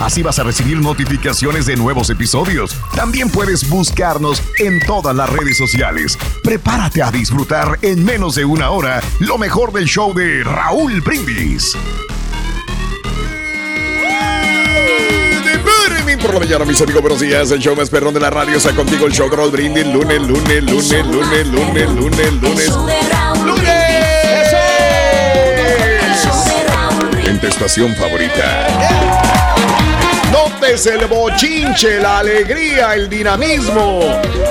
Así vas a recibir notificaciones de nuevos episodios. También puedes buscarnos en todas las redes sociales. Prepárate a disfrutar en menos de una hora lo mejor del show de Raúl Brindis. Por la mañana, mis amigos, buenos días. El show más perrón de la radio está contigo. El show de Raúl Brindis. Lunes, lunes, lunes, lunes, lunes, lunes, lunes. ¡Lunes! En tu estación favorita. Notes el bochinche, la alegría, el dinamismo,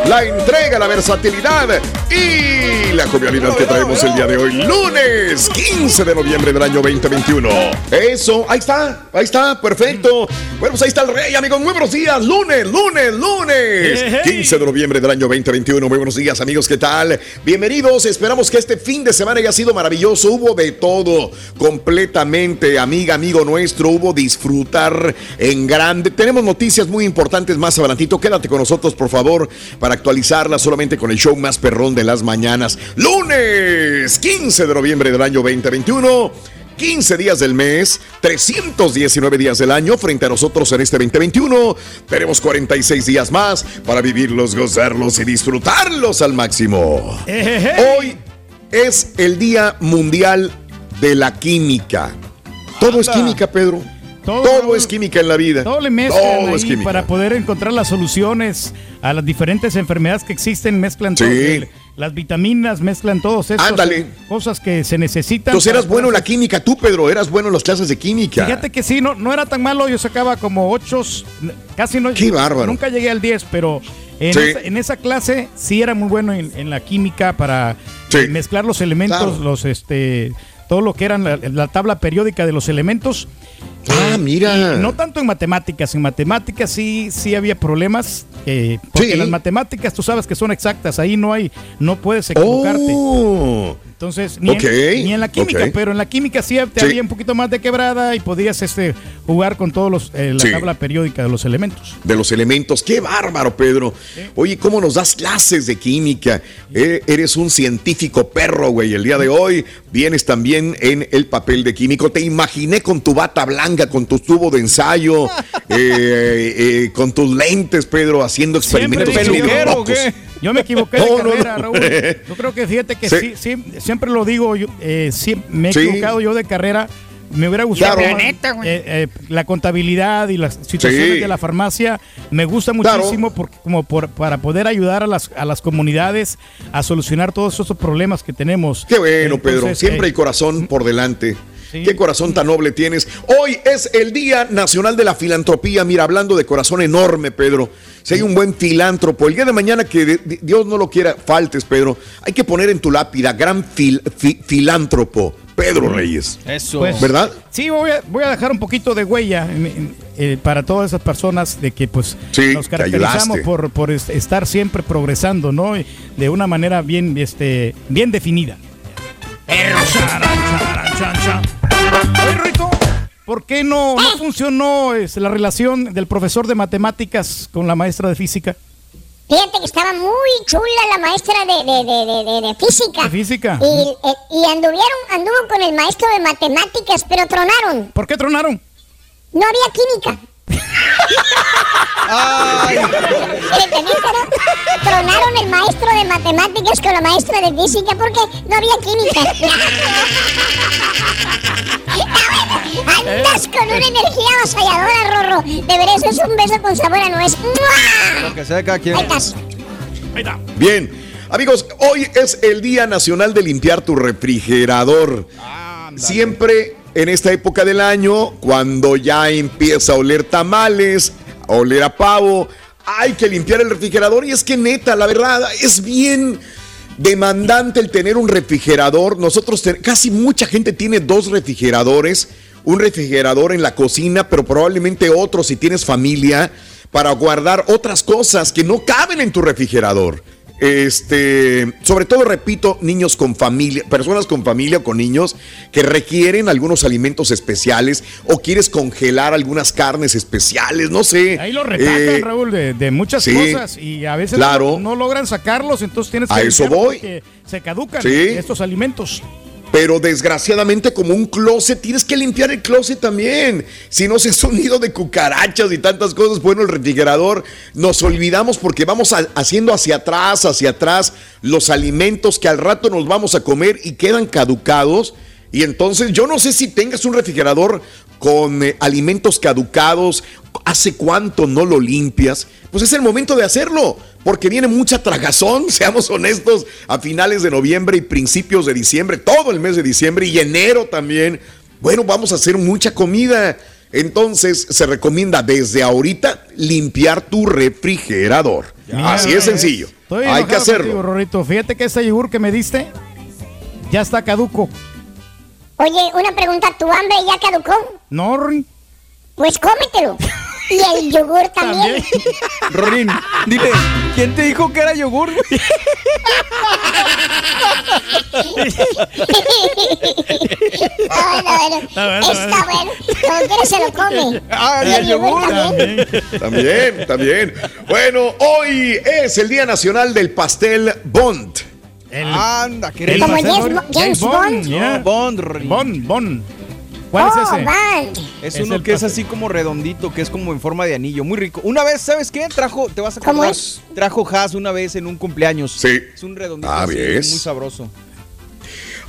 la entrega, la versatilidad y la jovialidad que traemos el día de hoy, lunes 15 de noviembre del año 2021. Eso, ahí está, ahí está, perfecto. Bueno, pues ahí está el rey, amigos. Muy buenos días, lunes, lunes, lunes. 15 de noviembre del año 2021. Muy buenos días, amigos, ¿qué tal? Bienvenidos. Esperamos que este fin de semana haya sido maravilloso. Hubo de todo, completamente, amiga, amigo nuestro. Hubo disfrutar en grande. Tenemos noticias muy importantes más adelantito. Quédate con nosotros, por favor, para actualizarlas solamente con el show más perrón de las mañanas. Lunes 15 de noviembre del año 2021. 15 días del mes, 319 días del año frente a nosotros en este 2021. Tenemos 46 días más para vivirlos, gozarlos y disfrutarlos al máximo. Hoy es el Día Mundial de la Química. Todo es química, Pedro. Todo, es química en la vida. Todo le mezclan ahí para poder encontrar las soluciones a las diferentes enfermedades que existen. Mezclan todo. Las vitaminas, mezclan todos esas cosas que se necesitan. Entonces eras bueno en la química, tú, Pedro, eras bueno en las clases de química. Fíjate que sí, no, no era tan malo. Yo sacaba como ocho, casi no. Qué bárbaro. Nunca llegué al 10, pero en, esa, clase sí era muy bueno en, la química para mezclar los elementos, los este todo lo que era la, tabla periódica de los elementos. Ah, mira. no tanto en matemáticas, en matemáticas sí, sí había problemas, eh, porque en las matemáticas tú sabes que son exactas, ahí no hay, no puedes equivocarte. Oh. Entonces, ni, en, la química, pero en la química sí te había un poquito más de quebrada y podías este, jugar con todos los, eh, la tabla periódica de los elementos. De los elementos, qué bárbaro, Pedro. Oye, ¿cómo nos das clases de química? Eh, eres un científico perro, güey. El día de hoy vienes también en el papel de químico. Te imaginé con tu bata blanca, con tu tubo de ensayo, eh, con tus lentes, Pedro, haciendo experimentos. Peluquero, yo me equivoqué de carrera, Raúl. Yo creo que fíjate que sí, sí siempre lo digo, yo, eh, me he equivocado yo de carrera. Me hubiera gustado eh, eh, la contabilidad y las situaciones de la farmacia. Me gusta muchísimo como para poder ayudar a las, a las comunidades a solucionar todos esos problemas que tenemos. Qué bueno, Pedro. Siempre el corazón por delante. Qué corazón tan noble tienes. Hoy es el Día Nacional de la Filantropía. Mira, hablando de corazón enorme, Pedro. Si hay un buen filántropo, el día de mañana que Dios no lo quiera, faltes, Pedro, hay que poner en tu lápida, gran filántropo. Pedro Reyes. Eso. Pues, ¿Verdad? Sí, voy a, dejar un poquito de huella eh, para todas esas personas de que pues nos caracterizamos por, por, estar siempre progresando, ¿no? De una manera bien, este, bien definida. ¿Por qué no, no funcionó la relación del profesor de matemáticas con la maestra de física? Fíjate que estaba muy chula la maestra de, de, de, de física. De física. Y, eh, y, anduvieron, anduvo con el maestro de matemáticas, pero tronaron. ¿Por qué tronaron? No había química. Ay. Tronaron el maestro de matemáticas con la maestra de física porque no había química. Andas con una energía avasalladora, Rorro. Deberías es un beso con sabor a nuez. Lo que quien. Ahí estás. Ahí está. Bien. Amigos, hoy es el Día Nacional de Limpiar tu Refrigerador. Siempre en esta época del año, cuando ya empieza a oler tamales, a oler a pavo, hay que limpiar el refrigerador. Y es que neta, la verdad, es bien demandante el tener un refrigerador. Nosotros, casi mucha gente tiene dos refrigeradores. Un refrigerador en la cocina, pero probablemente otro si tienes familia, para guardar otras cosas que no caben en tu refrigerador. Este, sobre todo, repito, niños con familia, personas con familia o con niños que requieren algunos alimentos especiales o quieres congelar algunas carnes especiales, no sé. Ahí lo retacan, eh, Raúl, de, muchas cosas y a veces no, logran sacarlos, entonces tienes que a eso voy. se caducan estos alimentos. Pero desgraciadamente como un closet, tienes que limpiar el closet también. Si no se es un nido de cucarachas y tantas cosas, bueno, el refrigerador nos olvidamos porque vamos haciendo hacia atrás, hacia atrás los alimentos que al rato nos vamos a comer y quedan caducados. Y entonces yo no sé si tengas un refrigerador con eh, alimentos caducados, hace cuánto no lo limpias, pues es el momento de hacerlo porque viene mucha tragazón, seamos honestos, a finales de noviembre y principios de diciembre, todo el mes de diciembre y enero también. Bueno, vamos a hacer mucha comida. Entonces se recomienda desde ahorita limpiar tu refrigerador. Así es sencillo. Hay que hacerlo. Fíjate que ese yogur que me diste ya está caduco. Oye, una pregunta, ¿tu hambre ya caducó? No, Pues cómetelo. Y el yogur también. Rorín, dile, ¿quién te dijo que era yogur? Está bueno, Está bueno. Como quiera se lo come. Ah, y el yogur también. También, también. Bueno, hoy es el Día Nacional del Pastel Bond. El, Anda, ¿qué el Como James, James Bond. Bond, Bond, Bond. Bond. ¿Cuál es ese? Es, uno que es así como redondito, que es como en forma de anillo, muy rico. Una vez, ¿sabes qué? Trajo, te vas a acordar, es? trajo Haas una vez en un cumpleaños. Sí. Es un redondito ah, muy sabroso.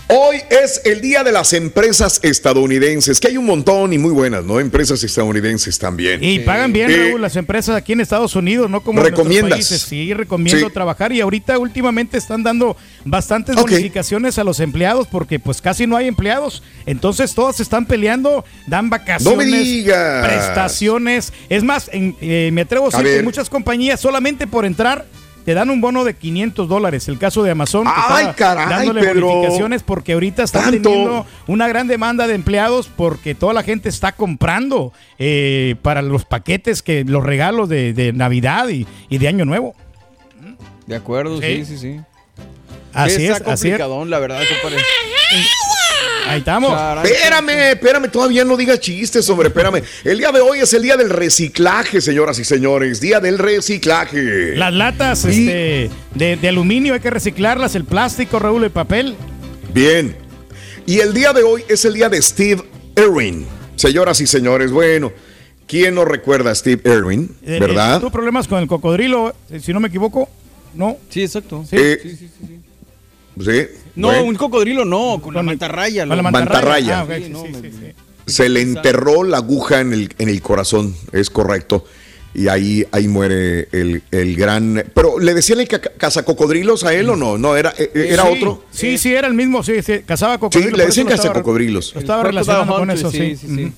Hoy es el día de las empresas estadounidenses, que hay un montón y muy buenas, ¿no? Empresas estadounidenses también. Y pagan bien, eh, Raúl, las empresas aquí en Estados Unidos, ¿no? Como recomiendas. en países. Sí, recomiendo trabajar y ahorita últimamente están dando bastantes bonificaciones a los empleados porque pues casi no hay empleados. Entonces todas están peleando, dan vacaciones, no me digas. prestaciones. Es más, eh, me atrevo a decir que muchas compañías solamente por entrar te dan un bono de 500 dólares. El caso de Amazon, Ay, caray, dándole bonificaciones porque ahorita están teniendo una gran demanda de empleados porque toda la gente está comprando eh, para los paquetes, que los regalos de, Navidad y, de Año Nuevo. De acuerdo, sí, sí, sí. Así es, así es. la verdad, compadre. Ahí estamos. Espérame, espérame, todavía no digas chistes, hombre, espérame. El día de hoy es el día del reciclaje, señoras y señores. Día del reciclaje. Las latas este, de, aluminio hay que reciclarlas, el plástico, Raúl, el papel. Bien. Y el día de hoy es el día de Steve Irwin. Señoras y señores, bueno, ¿quién no recuerda a Steve Irwin? Eh, ¿Verdad? ¿Tuvo problemas con el cocodrilo, eh, si no me equivoco? ¿No? Sí, exacto. sí, eh, sí, sí. sí. Sí. No, un cocodrilo no, con la mantarraya. la mantarraya. Ah, Se le enterró la aguja en el, en el corazón, es correcto. Y ahí, ahí muere el, el gran. Pero le decían el cazacocodrilos a él o no? No, era, e, e, era otro. Sí, sí, era el mismo, sí, cazaba cocodrilos. Sí, le decían cazacocodrilos. Lo estaba relacionando con eso, sí. sí,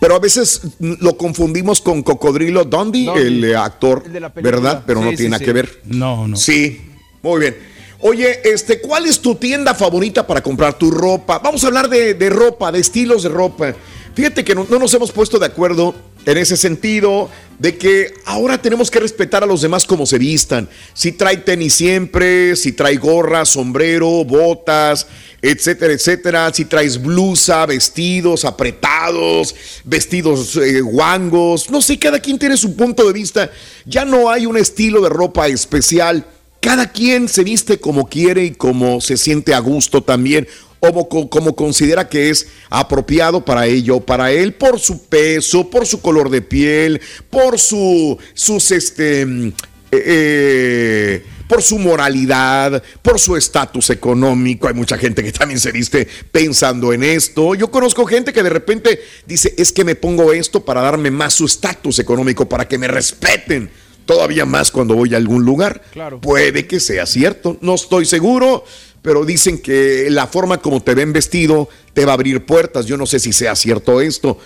Pero a veces lo confundimos con Cocodrilo Dundee, el actor, ¿verdad? Pero no tiene nada que ver. No, no. Sí, muy bien. Oye, este, ¿cuál es tu tienda favorita para comprar tu ropa? Vamos a hablar de, ropa, de estilos de ropa. Fíjate que no, nos hemos puesto de acuerdo en ese sentido de que ahora tenemos que respetar a los demás como se vistan. Si trae tenis siempre, si trae gorra, sombrero, botas, etcétera, etcétera. Si traes blusa, vestidos apretados, vestidos eh, guangos, no sé, cada quien tiene su punto de vista. Ya no hay un estilo de ropa especial. Cada quien se viste como quiere y como se siente a gusto también o como, considera que es apropiado para ello, para él, por su peso, por su color de piel, por su, sus, este, eh, eh, por su moralidad, por su estatus económico. Hay mucha gente que también se viste pensando en esto. Yo conozco gente que de repente dice, es que me pongo esto para darme más su estatus económico, para que me respeten todavía más cuando voy a algún lugar. Claro. Puede que sea cierto, no estoy seguro pero dicen que la forma como te ven vestido te va a abrir puertas. Yo no sé si sea cierto esto.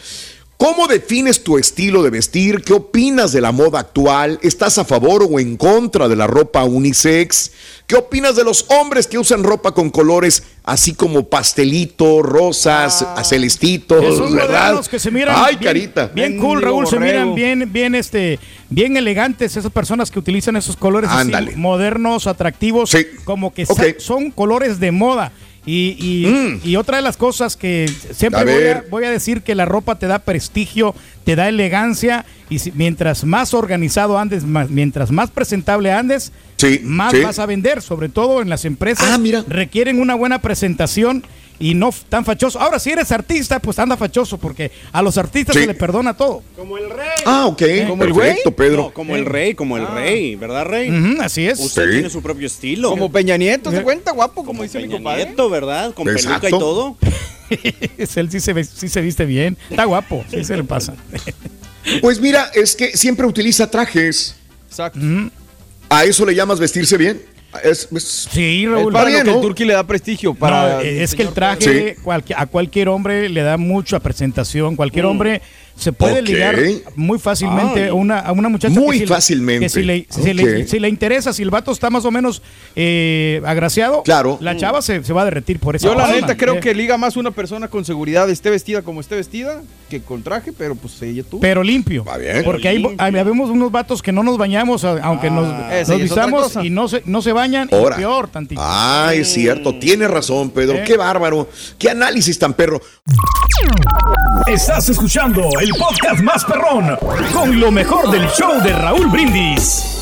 ¿Cómo defines tu estilo de vestir? ¿Qué opinas de la moda actual? ¿Estás a favor o en contra de la ropa unisex? ¿Qué opinas de los hombres que usan ropa con colores así como pastelito, rosas, ah, celestitos, verdad? que se miran Ay, bien, carita. Bien cool, Raúl, se miran bien bien este bien elegantes esas personas que utilizan esos colores así, modernos, atractivos, como que son colores de moda. Y, mm. y, otra de las cosas que siempre voy a, decir que la ropa te da prestigio, te da elegancia y mientras más organizado andes, mientras más presentable andes, más vas a vender, sobre todo en las empresas. Ah, mira. Requieren una buena presentación y no tan fachoso. Ahora, si eres artista, pues anda fachoso, porque a los artistas se le perdona todo. Como el rey. Ah, ok. Como el rey. Pedro. como el rey, como el ah. rey, ¿verdad, rey? así es. Usted tiene su propio estilo. Como Peña Nieto, ¿se cuenta? Guapo, como, dice Peña mi compadre. Nieto, ¿verdad? Con peluca y todo. Él sí se, sí se viste bien. Está guapo, sí se le pasa. pues mira, es que siempre utiliza trajes. Exacto. ¿A eso le llamas vestirse bien? Es, sí, Raúl. que el Turqui le da prestigio para. es que el traje a cualquier hombre le da mucha presentación. Cualquier mm. hombre se puede ligar muy fácilmente a, una, a una muchacha. Muy fácilmente. si le, si, le, interesa, si el vato está más o menos eh, agraciado, claro. la chava se, va a derretir por eso. Yo, la neta, creo eh. que liga más una persona con seguridad, esté vestida como esté vestida, que con traje, pero pues ella tú. Pero limpio. Porque hay, vemos unos vatos que no nos bañamos, aunque nos, ah, nos visamos y no se, no se bañan, y peor tantito. Ah, es cierto, tiene razón, Pedro. Qué bárbaro. Qué análisis tan perro. Estás escuchando el podcast más perrón con lo mejor del show de Raúl Brindis.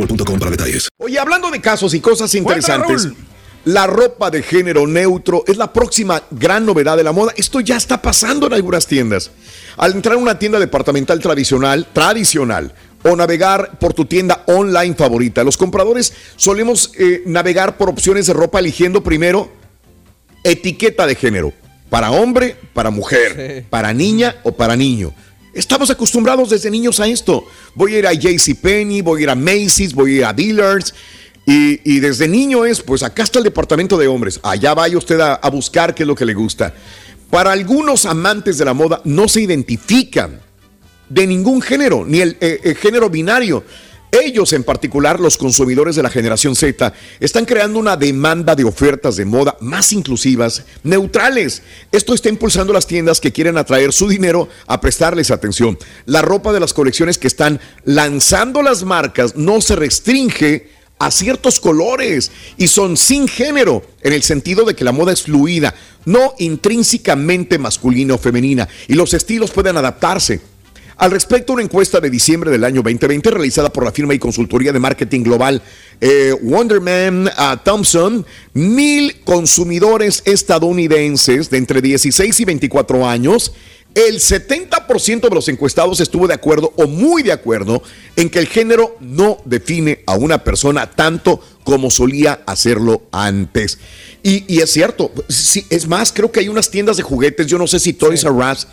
boostmobile.com para detalles. Oye, hablando de casos y cosas interesantes. La ropa de género neutro es la próxima gran novedad de la moda. Esto ya está pasando en algunas tiendas. Al entrar a una tienda departamental tradicional, tradicional, o navegar por tu tienda online favorita, los compradores solemos eh, navegar por opciones de ropa eligiendo primero etiqueta de género. Para hombre, para mujer, para niña o para niño. Estamos acostumbrados desde niños a esto. Voy a ir a JCPenney, voy a ir a Macy's, voy a ir a Dealers y, desde niño es, pues acá está el departamento de hombres, allá vaya usted a, buscar qué es lo que le gusta. Para algunos amantes de la moda no se identifican de ningún género, ni el, eh, el género binario. Ellos en particular, los consumidores de la generación Z, están creando una demanda de ofertas de moda más inclusivas, neutrales. Esto está impulsando las tiendas que quieren atraer su dinero a prestarles atención. La ropa de las colecciones que están lanzando las marcas no se restringe a ciertos colores y son sin género, en el sentido de que la moda es fluida, no intrínsecamente masculina o femenina, y los estilos pueden adaptarse. Al respecto, una encuesta de diciembre del año 2020 realizada por la firma y consultoría de marketing global eh, Wonderman uh, Thompson, mil consumidores estadounidenses de entre 16 y 24 años el 70% de los encuestados estuvo de acuerdo o muy de acuerdo en que el género no define a una persona tanto como solía hacerlo antes. Y, es cierto, sí, es más, creo que hay unas tiendas de juguetes, yo no sé si Toys R Us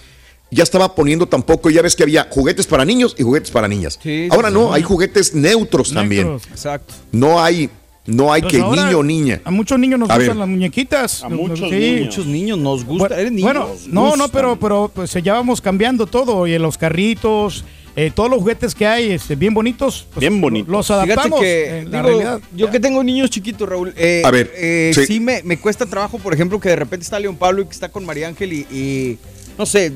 ya estaba poniendo tampoco, ya ves que había juguetes para niños y juguetes para niñas. Ahora no, hay juguetes neutros, también. Exacto. No hay no hay que niño o niña. A muchos niños nos gustan las muñequitas. A muchos, niños. nos gusta. Bueno, no, no, pero, pero pues ya vamos cambiando todo. Y en los carritos, eh, todos los juguetes que hay, este, bien bonitos. Pues, bien bonitos. Los adaptamos. Que, la realidad. Yo que tengo niños chiquitos, Raúl. Eh, a ver. Eh, sí, me, me, cuesta trabajo, por ejemplo, que de repente está León Pablo y que está con María Ángel y no sé,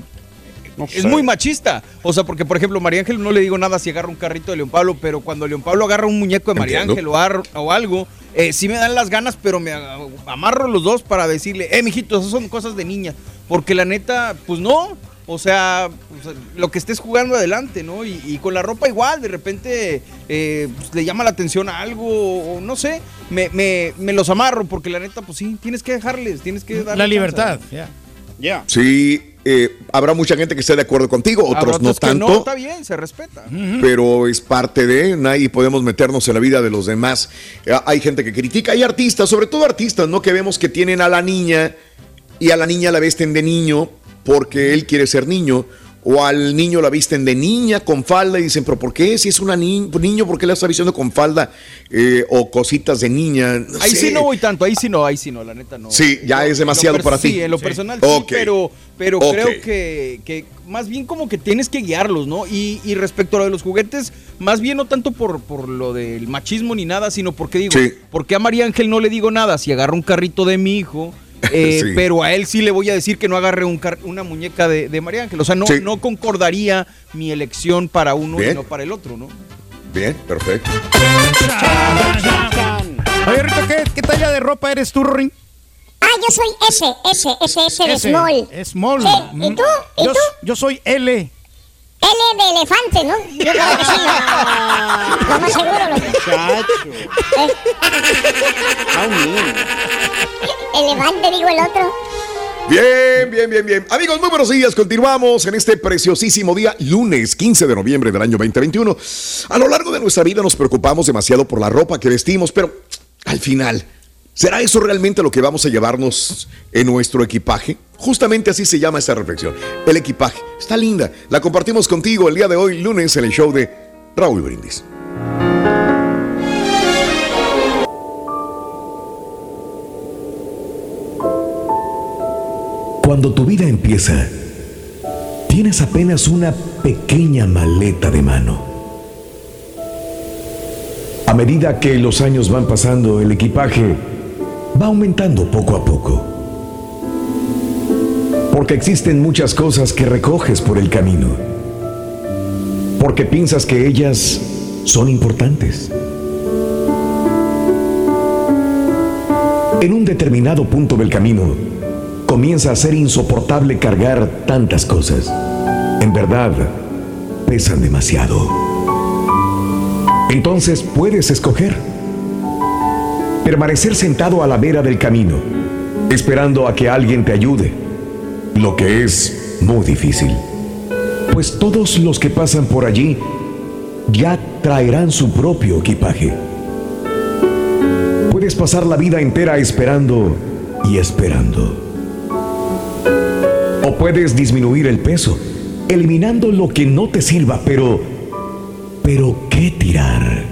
es muy machista. O sea, porque por ejemplo, María Ángel no le digo nada si agarra un carrito de León Pablo, pero cuando León Pablo agarra un muñeco de María Ángel o, algo, eh, sí me dan las ganas, pero me amarro los dos para decirle, eh, mijito, esas son cosas de niña. Porque la neta, pues no. O sea, pues, lo que estés jugando adelante, ¿no? Y, con la ropa igual, de repente eh, pues, le llama la atención a algo, o no sé, me, me, los amarro, porque la neta, pues sí, tienes que dejarles, tienes que darles. La libertad, ya. Ya. Sí, eh, habrá mucha gente que esté de acuerdo contigo, otros no tanto. no, está bien, se respeta. Pero es parte de, nadie podemos meternos en la vida de los demás. Eh, hay gente que critica, hay artistas, sobre todo artistas, ¿no? Que vemos que tienen a la niña y a la niña la vesten de niño porque él quiere ser niño o al niño la visten de niña con falda y dicen, pero ¿por qué? Si es una niño, ¿por qué la está vistiendo con falda eh, o cositas de niña? ahí sí no voy tanto, ahí sí no, ahí sí no, la neta no. Sí, ya es demasiado para ti. Sí, en lo personal sí, pero, pero creo que, que, más bien como que tienes que guiarlos, ¿no? Y, y, respecto a lo de los juguetes, más bien no tanto por, por lo del machismo ni nada, sino porque digo, porque a María Ángel no le digo nada si agarra un carrito de mi hijo eh, pero a él sí le voy a decir que no agarre una muñeca de, María Ángel. O sea, no, no concordaría mi elección para uno y no para el otro, ¿no? Bien, perfecto. Oye, Rito, ¿qué, talla de ropa eres tú, Rorín? Ah, yo soy S, S, S, S de small. Small. ¿Y tú? ¿Y yo, tú? Yo soy L. L de elefante, ¿no? Yo creo que sí. Lo, más seguro. Lo... Muchacho. ¿Eh? Elefante, digo el otro. Bien, bien, bien, bien. Amigos, muy buenos días. Continuamos en este preciosísimo día, lunes 15 de noviembre del año 2021. A lo largo de nuestra vida nos preocupamos demasiado por la ropa que vestimos, pero al final ¿Será eso realmente lo que vamos a llevarnos en nuestro equipaje? Justamente así se llama esta reflexión, el equipaje. Está linda. La compartimos contigo el día de hoy, lunes, en el show de Raúl Brindis. Cuando tu vida empieza, tienes apenas una pequeña maleta de mano. A medida que los años van pasando, el equipaje va aumentando poco a poco. Porque existen muchas cosas que recoges por el camino. Porque piensas que ellas son importantes. En un determinado punto del camino, comienza a ser insoportable cargar tantas cosas. En verdad, pesan demasiado. Entonces puedes escoger permanecer sentado a la vera del camino, esperando a que alguien te ayude, lo que es muy difícil, pues todos los que pasan por allí ya traerán su propio equipaje. Puedes pasar la vida entera esperando y esperando. O puedes disminuir el peso, eliminando lo que no te sirva, pero... Pero ¿qué tirar?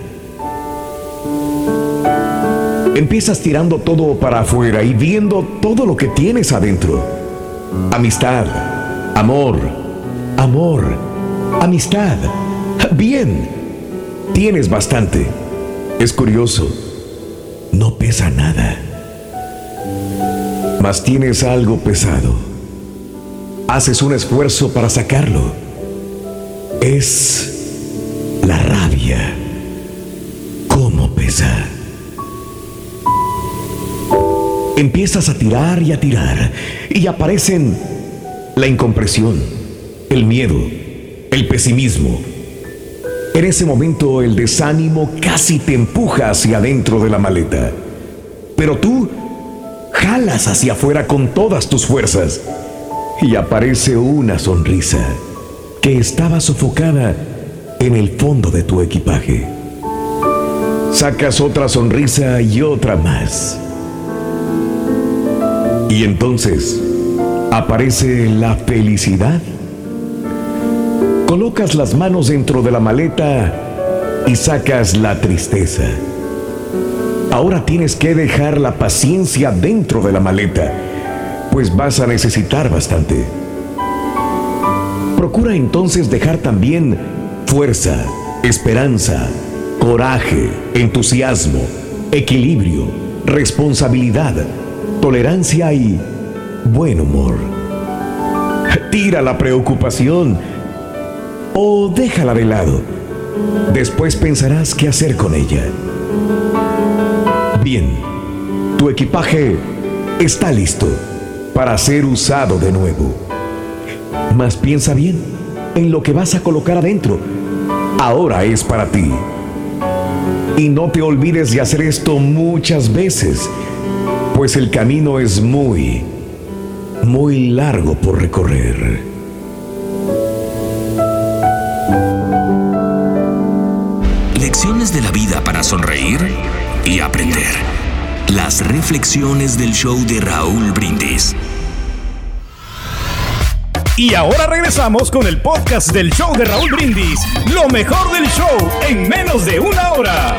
Empiezas tirando todo para afuera y viendo todo lo que tienes adentro. Amistad, amor, amor, amistad. Bien, tienes bastante. Es curioso, no pesa nada. Mas tienes algo pesado. Haces un esfuerzo para sacarlo. Es la rabia. Empiezas a tirar y a tirar y aparecen la incompresión, el miedo, el pesimismo. En ese momento el desánimo casi te empuja hacia adentro de la maleta. Pero tú jalas hacia afuera con todas tus fuerzas y aparece una sonrisa que estaba sofocada en el fondo de tu equipaje. Sacas otra sonrisa y otra más. Y entonces aparece la felicidad. Colocas las manos dentro de la maleta y sacas la tristeza. Ahora tienes que dejar la paciencia dentro de la maleta, pues vas a necesitar bastante. Procura entonces dejar también fuerza, esperanza, coraje, entusiasmo, equilibrio, responsabilidad, tolerancia y buen humor. Tira la preocupación o déjala de lado. Después pensarás qué hacer con ella. Bien, tu equipaje está listo para ser usado de nuevo. Mas piensa bien en lo que vas a colocar adentro. Ahora es para ti. Y no te olvides de hacer esto muchas veces pues el camino es muy, muy largo por recorrer. Lecciones de la vida para sonreír y aprender. Las reflexiones del show de Raúl Brindis. Y ahora regresamos con el podcast del show de Raúl Brindis. Lo mejor del show en menos de una hora.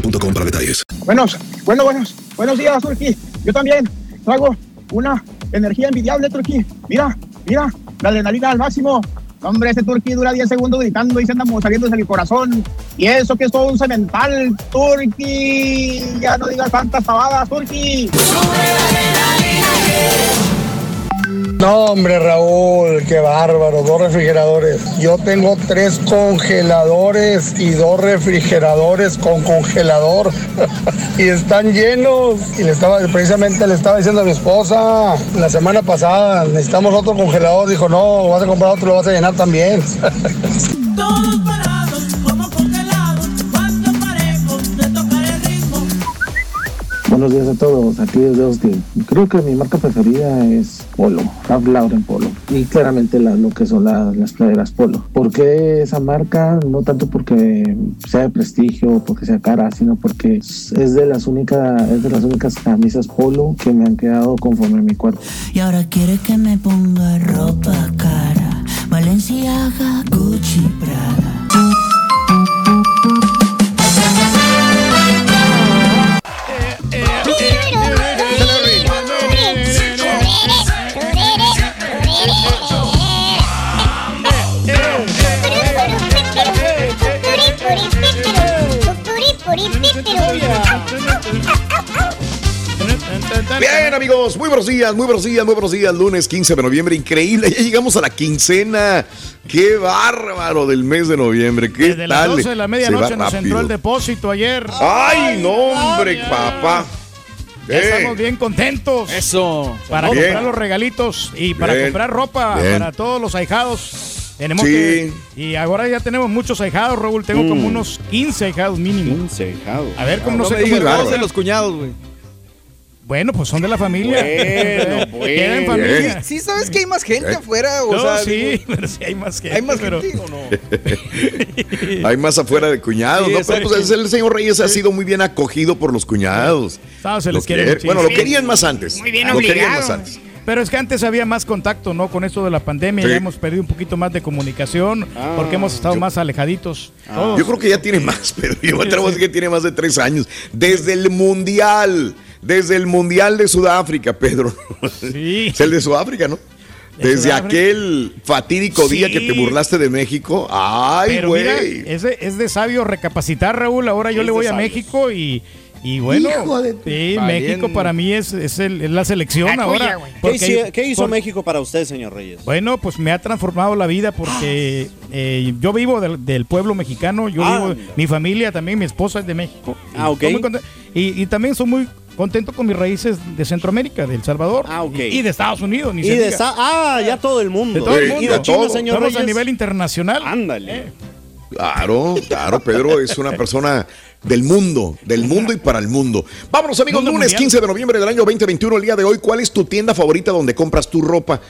boostmobile para detalles. Buenos, buenos, buenos, buenos días, Turki. Yo también traigo una energía envidiable, Turki. Mira, mira, la adrenalina al máximo. Hombre, ese Turki dura 10 segundos gritando y se anda saliendo del corazón. Y eso que es todo un cemental, Turki. Ya no digas tantas pavadas, Turki. No, hombre, Raúl, qué bárbaro, dos refrigeradores. Yo tengo tres congeladores y dos refrigeradores con congelador y están llenos. Y le estaba, precisamente le estaba diciendo a mi esposa la semana pasada, necesitamos otro congelador. Dijo, no, vas a comprar otro, lo vas a llenar también. Buenos días a todos, aquí desde Austin. Creo que mi marca preferida es Polo, Ralph Lauren Polo. Y claramente lo que son las playeras Polo. ¿Por qué esa marca? No tanto porque sea de prestigio o porque sea cara, sino porque es de las únicas, es de las únicas camisas Polo que me han quedado conforme a mi cuerpo. Y ahora quiere que me ponga ropa cara. Valenciaga, Gucci, Bien, amigos, muy buenos días, muy buenos días, muy buenos días. Lunes 15 de noviembre, increíble. Ya llegamos a la quincena. Qué bárbaro del mes de noviembre. ¿Qué Desde las 12 de la medianoche nos entró el depósito ayer. Ay, no, hombre, papá. estamos bien contentos. Eso. Para comprar los regalitos y para comprar ropa para todos los ahijados. Tenemos que. Y ahora ya tenemos muchos ahijados, Raúl. Tengo como mm. unos 15 ahijados mínimo. 15 ahijados. A ver cómo no, se de los cuñados, güey. Bueno, pues son de la familia. Bueno, bueno. en familia. Sí, sabes que hay más gente ¿Eh? afuera. O no, sea, sí, pero sí hay más gente. ¿Hay más pero... gente o no? hay más afuera de cuñados, ¿no? Pero pues el señor Reyes ha sido muy bien acogido por los cuñados. ¿Sabes? Se les quiere Bueno, lo querían más antes. Muy bien lo querían más antes. Pero es que antes había más contacto, ¿no? Con esto de la pandemia ya hemos perdido un poquito más de comunicación ah, porque hemos estado más alejaditos. Ah. yo creo que ya tiene más, pero yo me atrevo a decir que tiene más de tres años. Desde el Mundial, desde el Mundial de Sudáfrica, Pedro. Sí. es el de Sudáfrica, ¿no? Desde aquel fatídico día que te burlaste de México. Ay, güey. Es, es de sabio recapacitar, Raúl. Ahora yo le voy a México y y bueno, sí, México para mí es, es, la selección ahora. ¿Qué hizo, México para usted, señor Reyes? Bueno, pues me ha transformado la vida porque eh, yo vivo del, pueblo mexicano, yo vivo, mi familia también, mi esposa es de México. Ah, ok. Y, y, también soy muy contento con mis raíces de Centroamérica, de El Salvador. Ah, ok. Y, de Estados Unidos. Ni y de ah, ya todo el mundo. De todo el mundo. China, señor Reyes. a nivel internacional. Ándale. Eh. Claro, claro, Pedro es una persona del mundo, del mundo y para el mundo. Vámonos amigos, lunes 15 de noviembre del año 2021, el día de hoy, ¿cuál es tu tienda favorita donde compras tu ropa?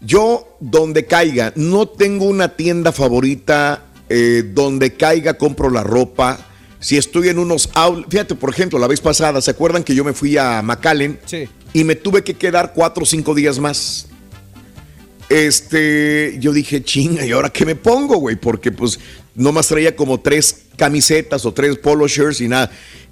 Yo, donde caiga, no tengo una tienda favorita eh, donde caiga, compro la ropa. Si estoy en unos fíjate, por ejemplo, la vez pasada, ¿se acuerdan que yo me fui a McAllen? Sí. Y me tuve que quedar cuatro o cinco días más. Este, yo dije, chinga, ¿y ahora qué me pongo, güey? Porque pues nomás traía como tres camisetas o tres polo shirts y nada.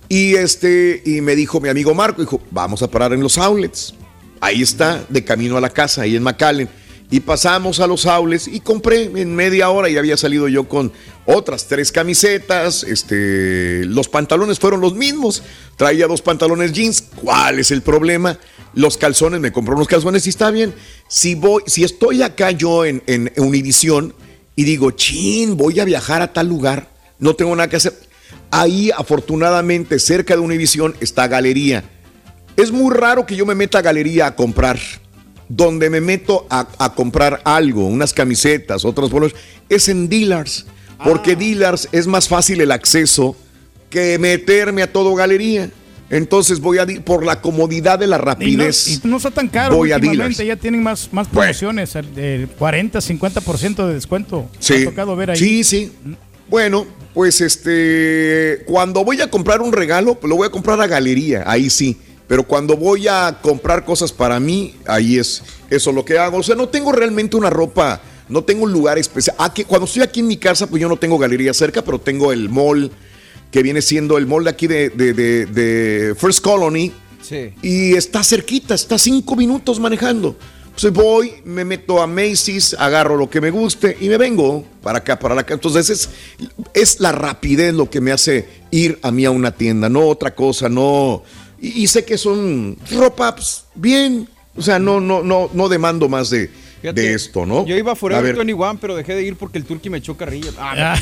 Y este, y me dijo mi amigo Marco, dijo, vamos a parar en los outlets. Ahí está, de camino a la casa, ahí en McAllen. Y pasamos a los outlets y compré en media hora y había salido yo con otras tres camisetas. Este, los pantalones fueron los mismos. Traía dos pantalones jeans. ¿Cuál es el problema? Los calzones, me compró unos calzones y está bien. Si voy, si estoy acá yo en, en y digo, chin, voy a viajar a tal lugar, no tengo nada que hacer. Ahí, afortunadamente, cerca de Univision está Galería. Es muy raro que yo me meta a Galería a comprar. Donde me meto a, comprar algo, unas camisetas, otros bolos, es en Dealers. Porque ah. Dealers es más fácil el acceso que meterme a todo galería. Entonces voy a por la comodidad de la rapidez. Y no, está tan caro. Voy últimamente ya tienen más, más promociones, de 40, 50% de descuento. Sí. ha tocado ver ahí. Sí, sí. Bueno, pues este, cuando voy a comprar un regalo, pues lo voy a comprar a galería, ahí sí. Pero cuando voy a comprar cosas para mí, ahí es eso lo que hago. O sea, no tengo realmente una ropa, no tengo un lugar especial. Aquí, cuando estoy aquí en mi casa, pues yo no tengo galería cerca, pero tengo el mall que viene siendo el mall de aquí de, First Colony. Sí. Y está cerquita, está cinco minutos manejando. Entonces voy, me meto a Macy's, agarro lo que me guste y me vengo para acá, para acá. Entonces es, es la rapidez lo que me hace ir a mí a una tienda, no otra cosa, no. Y, sé que son ropa pues, bien, o sea, no, no, no, no demando más de, de esto, ¿no? Yo iba a Forever 21, pero dejé de ir porque el turqui me echó carrilla. Ah,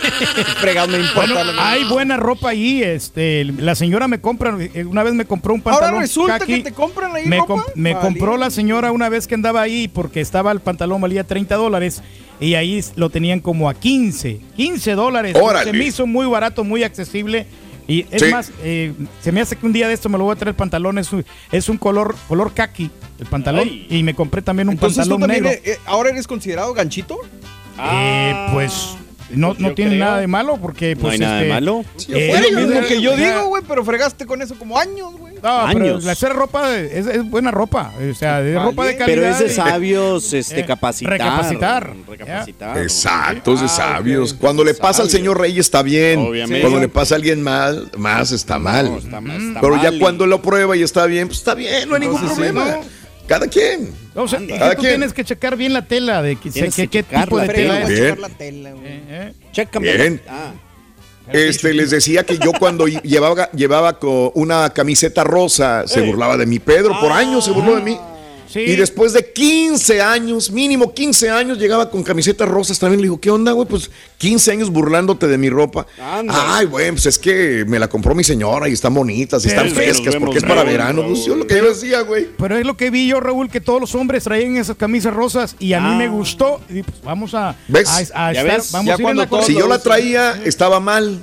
Fregado, me importa. hay buena ropa ahí. Este, la señora me compra, eh, una vez me compró un pantalón. Ahora resulta que te compran ahí me, ropa? me compró la señora una vez que andaba ahí porque estaba el pantalón valía 30 dólares y ahí lo tenían como a 15. 15 dólares. Se me hizo muy barato, muy accesible. Y es más, eh, se me hace que un día de esto me lo voy a traer el pantalón. Es un, es un color, color kaki el pantalón. Y me compré también un pantalón negro. Eh, ¿Ahora eres considerado ganchito? Eh, pues no, no tiene nada de malo porque pues no hay nada de este, malo. Eh, es lo mismo que yo digo, güey, pero fregaste con eso como años, güey. No, años. la hacer ropa es, es, buena ropa, o sea, es ropa de calidad. Pero es de sabios, este, capacitar. Recapacitar. recapacitar. Exacto, es de sabios. Cuando le pasa al señor Rey está bien. Obviamente. Cuando le pasa a alguien mal, más está mal. está, está pero ya cuando lo prueba y está bien, pues está bien, no hay ningún problema. Cada quien. O sea, Cada tú tienes que checar bien la tela de que, que, qué tipo de tela es. Bien. La tela, eh, eh. Bien. Ah. Este, les decía que yo cuando llevaba, llevaba una camiseta rosa, se burlaba de mi Pedro, por años se burló de mí. Y después de 15 años, mínimo 15 años, llegaba con camisetas rosas también. Le digo, ¿qué onda, güey? Pues 15 años burlándote de mi ropa. Ay, güey, pues es que me la compró mi señora y están bonitas y están frescas porque es para verano. Pues yo lo que yo decía, güey. Pero es lo que vi yo, Raúl, que todos los hombres traían esas camisas rosas y a mí me ah. gustó. Y pues vamos a, ¿Ves? a, estar, vamos a ir la Si yo la traía, estaba mal.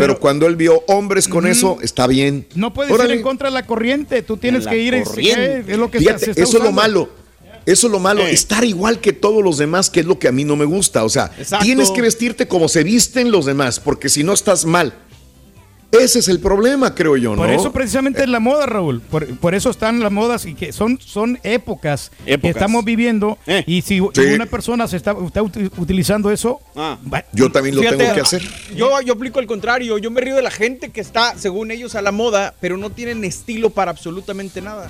Pero, cuando él vio hombres con eso, está bien. No puedes ir en contra de la corriente, tú tienes que ir corriente. es lo que Fíjate, Eso es lo malo. Eso es lo malo, estar igual que todos los demás, que es lo que a mí no me gusta. O sea, tienes que vestirte como se visten los demás, porque si no estás mal. Ese es el problema, creo yo, ¿no? Por eso precisamente es la moda, Raúl. Por, eso están las modas y que son, son épocas, que estamos viviendo. Eh. Y si una persona se está, utilizando eso, ah. yo también lo tengo que hacer. Yo, yo aplico el contrario. Yo me río de la gente que está, según ellos, a la moda, pero no tienen estilo para absolutamente nada.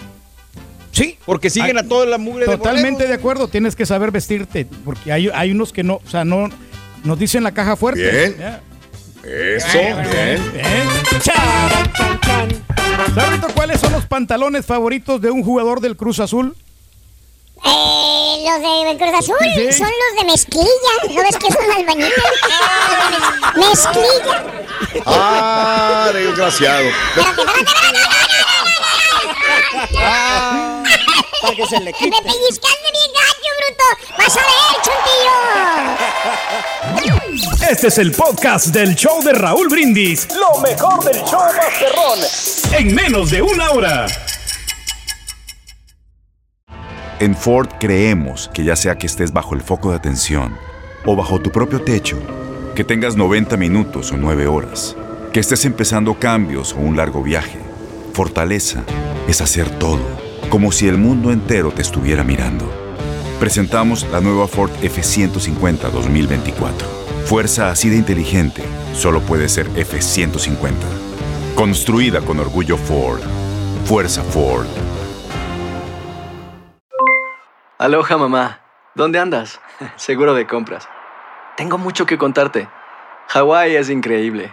Sí. Porque siguen a toda la mugre Totalmente de, acuerdo. Tienes que saber vestirte. Porque hay, hay unos que no, o sea, no nos dicen la caja fuerte. Bien. Eso, bien. bien. cuáles son los pantalones favoritos de un jugador del Cruz Azul? Eh, los de Cruz Azul son los de mezclilla. ¿No ves que son albañiles? mezclilla. Ah, desgraciado. Ah, para que se le quite. Me pellizcaste bien gacho, bruto. Vas a ver, chuntillo. Este es el podcast del show de Raúl Brindis. Lo mejor del show Masterrón. En menos de una hora. En Ford creemos que ya sea que estés bajo el foco de atención o bajo tu propio techo, que tengas 90 minutos o 9 horas, que estés empezando cambios o un largo viaje, fortaleza es hacer todo como si el mundo entero te estuviera mirando. Presentamos la nueva Ford F150 2024. Fuerza así de inteligente solo puede ser F150. Construida con orgullo Ford. Fuerza Ford. Aloha mamá. ¿Dónde andas? Seguro de compras. Tengo mucho que contarte. Hawái es increíble.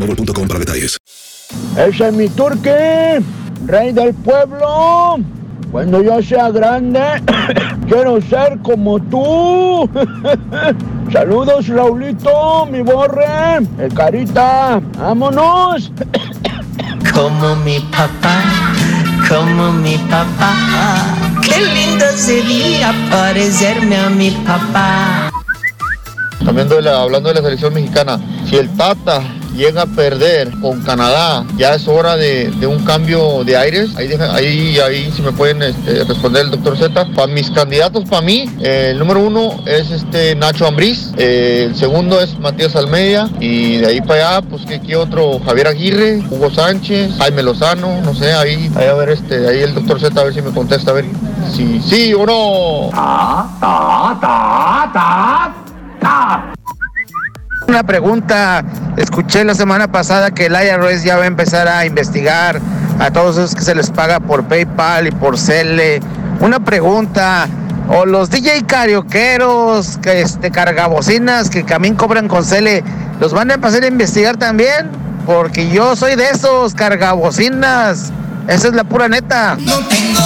boostmobile.com para detalles. Ese es mi turque, rey del pueblo. Cuando yo sea grande, quiero ser como tú. Saludos, Raulito, mi borre, el carita. Vámonos. Como mi papá, como mi papá. Qué lindo sería parecerme a mi papá. También hablando de la selección mexicana, si el Tata llega a perder con Canadá, ya es hora de, un cambio de aires. Ahí, ahí, ahí si me pueden este, responder el doctor Z. Para mis candidatos, para mí, el número uno es este Nacho Ambriz, eh, el segundo es Matías Almeida y de ahí para allá, pues que aquí otro Javier Aguirre, Hugo Sánchez, Jaime Lozano, no sé, ahí, ahí a ver este, ahí el doctor Z a ver si me contesta, a ver si sí o no. Ta, ta, ta, ta. Una pregunta, escuché la semana pasada que el IRS ya va a empezar a investigar a todos esos que se les paga por PayPal y por Cele. Una pregunta, o los DJ carioqueros, que este, cargabocinas que también cobran con Cele, ¿los van a empezar a investigar también? Porque yo soy de esos cargabocinas. Esa es la pura neta. No tengo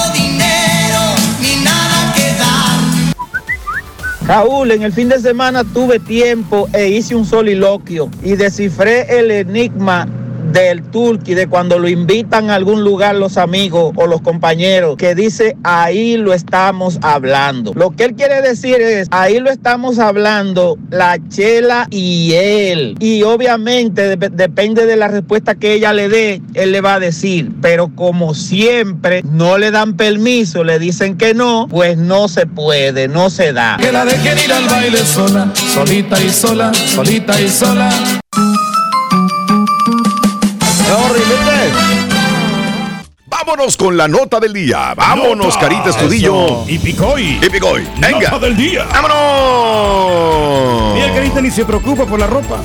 Raúl, en el fin de semana tuve tiempo e hice un soliloquio y descifré el enigma del turqui, de cuando lo invitan a algún lugar los amigos o los compañeros, que dice ahí lo estamos hablando. Lo que él quiere decir es ahí lo estamos hablando la chela y él. Y obviamente depende de la respuesta que ella le dé, él le va a decir. Pero como siempre no le dan permiso, le dicen que no, pues no se puede, no se da. Que la dejen ir al baile sola, solita y sola, solita y sola. Vámonos con la nota del día. Vámonos, Carita Estudillo. Y Picoy. Y Picoy. Venga. Nota del día. Vámonos. Mira, Carita ni se preocupa por la ropa.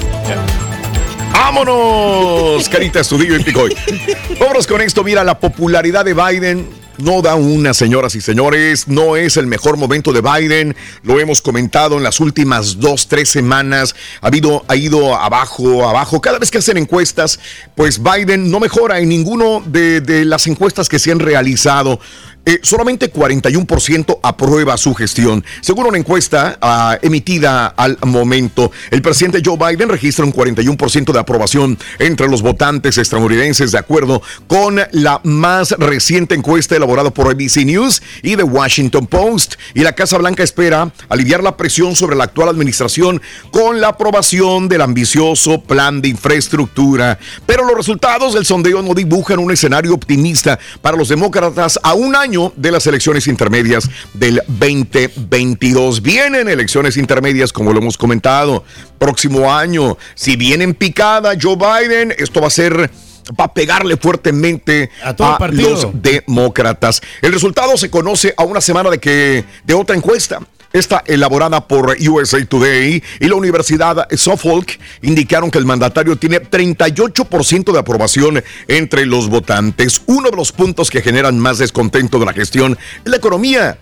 Vámonos, Carita Estudillo y Picoy. Vámonos con esto. Mira, la popularidad de Biden no da una, señoras y señores. No es el mejor momento de Biden. Lo hemos comentado en las últimas dos, tres semanas. Ha, habido, ha ido abajo, abajo. Cada vez que hacen encuestas, pues Biden no mejora en ninguno de, de las encuestas que se han realizado. Eh, solamente 41% aprueba su gestión. Según una encuesta ah, emitida al momento, el presidente Joe Biden registra un 41% de aprobación entre los votantes estadounidenses, de acuerdo con la más reciente encuesta elaborada por ABC News y The Washington Post. Y la Casa Blanca espera aliviar la presión sobre la actual administración con la aprobación del ambicioso plan de infraestructura. Pero los resultados del sondeo no dibujan un escenario optimista para los demócratas a un año de las elecciones intermedias del 2022. Vienen elecciones intermedias, como lo hemos comentado, próximo año. Si vienen picada Joe Biden, esto va a ser va a pegarle fuertemente a, los demócratas. El resultado se conoce a una semana de que de otra encuesta esta elaborada por USA Today y la Universidad Suffolk indicaron que el mandatario tiene 38% de aprobación entre los votantes. Uno de los puntos que generan más descontento de la gestión es la economía.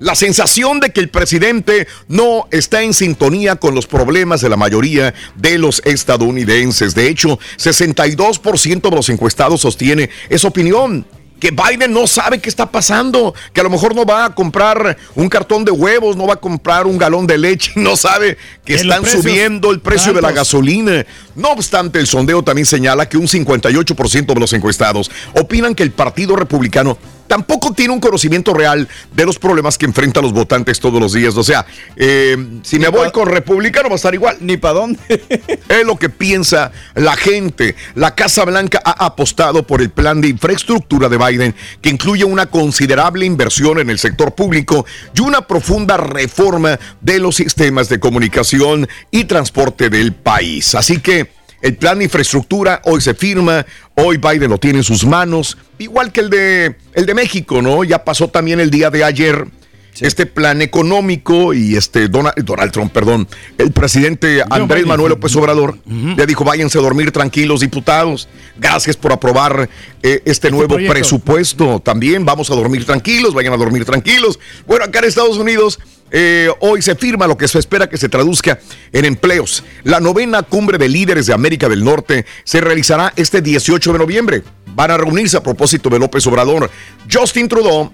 La sensación de que el presidente no está en sintonía con los problemas de la mayoría de los estadounidenses. De hecho, 62% de los encuestados sostiene esa opinión que Biden no sabe qué está pasando, que a lo mejor no va a comprar un cartón de huevos, no va a comprar un galón de leche, no sabe que están subiendo el precio de la gasolina. No obstante, el sondeo también señala que un 58% de los encuestados opinan que el Partido Republicano tampoco tiene un conocimiento real de los problemas que enfrentan los votantes todos los días. O sea, eh, si me voy con republicano va a estar igual. Ni para dónde. es lo que piensa la gente. La Casa Blanca ha apostado por el plan de infraestructura de Biden, que incluye una considerable inversión en el sector público y una profunda reforma de los sistemas de comunicación y transporte del país. Así que el plan de infraestructura hoy se firma, hoy Biden lo tiene en sus manos, igual que el de, el de México, ¿no? Ya pasó también el día de ayer este plan económico y este Donald, Donald, Trump, perdón, el presidente Andrés Manuel López Obrador le dijo váyanse a dormir tranquilos diputados, gracias por aprobar eh, este, este nuevo presupuesto, también vamos a dormir tranquilos, vayan a dormir tranquilos. Bueno, acá en Estados Unidos eh, hoy se firma lo que se espera que se traduzca en empleos. La novena cumbre de líderes de América del Norte se realizará este 18 de noviembre. Van a reunirse a propósito de López Obrador. Justin Trudeau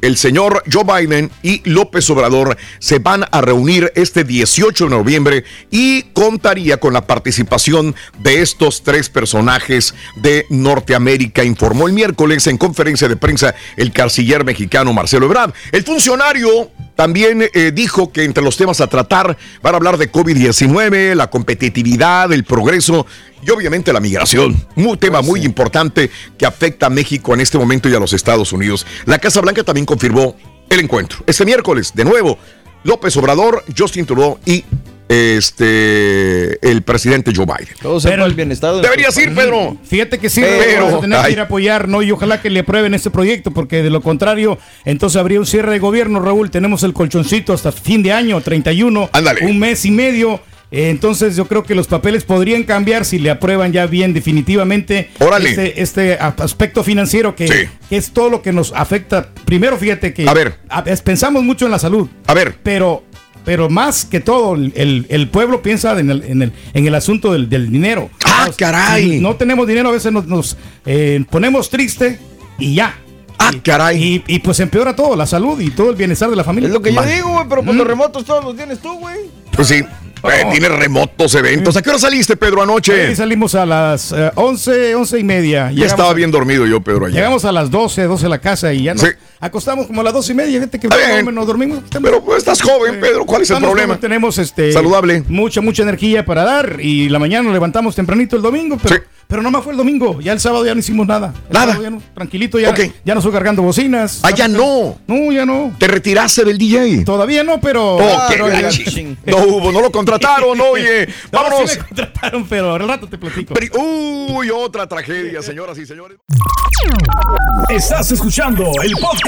el señor Joe Biden y López Obrador se van a reunir este 18 de noviembre y contaría con la participación de estos tres personajes de Norteamérica, informó el miércoles en conferencia de prensa el canciller mexicano Marcelo Ebrard. El funcionario también eh, dijo que entre los temas a tratar van a hablar de COVID-19, la competitividad, el progreso y obviamente la migración. Un tema muy importante que afecta a México en este momento y a los Estados Unidos. La Casa Blanca también confirmó el encuentro. Este miércoles, de nuevo, López Obrador, Justin Trudeau y este el presidente Joe Biden. Todo pero el bienestar Debería ir, Pedro. Fíjate que sí, pero vamos a tener que ir a apoyar, ¿no? Y ojalá que le aprueben este proyecto, porque de lo contrario, entonces habría un cierre de gobierno, Raúl. Tenemos el colchoncito hasta fin de año, 31. Ándale. Un mes y medio. Entonces yo creo que los papeles podrían cambiar si le aprueban ya bien definitivamente este, este, aspecto financiero que, es todo lo que nos afecta. Primero fíjate que a ver. pensamos mucho en la salud. A ver. Pero pero más que todo, el, pueblo piensa en el, en el, asunto del, dinero. ¡Ah, caray! no tenemos dinero, a veces nos, eh, ponemos triste y ya. ¡Ah, caray! Y, pues empeora todo, la salud y todo el bienestar de la familia. Es lo que yo digo, güey, pero pues los remotos todos los tienes tú, güey. Pues sí. Eh, tiene remotos eventos. ¿A qué hora saliste, Pedro, anoche? Sí, salimos a las 11, eh, 11 y media. Ya estaba bien dormido yo, Pedro, ayer. Llegamos a las 12, 12 a la casa y ya nos acostamos como a las 12 y media. Gente que nos dormimos. Pero pues, estás joven, Pedro. ¿Cuál es el problema? Tenemos este, Saludable. mucha, mucha energía para dar y la mañana nos levantamos tempranito el domingo, pero... Pero no más fue el domingo. Ya el sábado ya no hicimos nada. nada. tranquilito, ya, ya no estoy cargando bocinas. Ah, ya no. No, ya no. ¿Te retiraste del DJ? Todavía no, pero. Oh, no hubo, no lo contrataron, oye. Vámonos. Sí me contrataron, pero al rato te platico. uy, otra tragedia, señoras y señores. Estás escuchando el podcast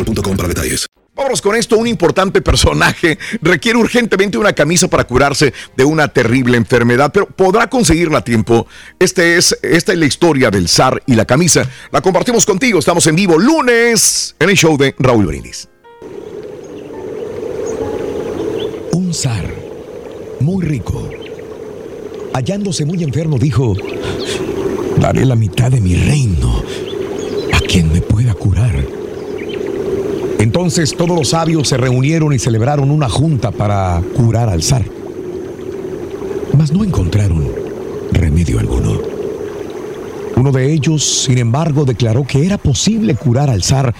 para detalles. Vámonos con esto, un importante personaje requiere urgentemente una camisa para curarse de una terrible enfermedad, pero podrá conseguirla a tiempo. Este es, esta es la historia del zar y la camisa. La compartimos contigo, estamos en vivo lunes en el show de Raúl Brindis. Un zar muy rico, hallándose muy enfermo, dijo, daré la mitad de mi reino a quien me pueda curar. Entonces todos los sabios se reunieron y celebraron una junta para curar al zar. Mas no encontraron remedio alguno. Uno de ellos, sin embargo, declaró que era posible curar al zar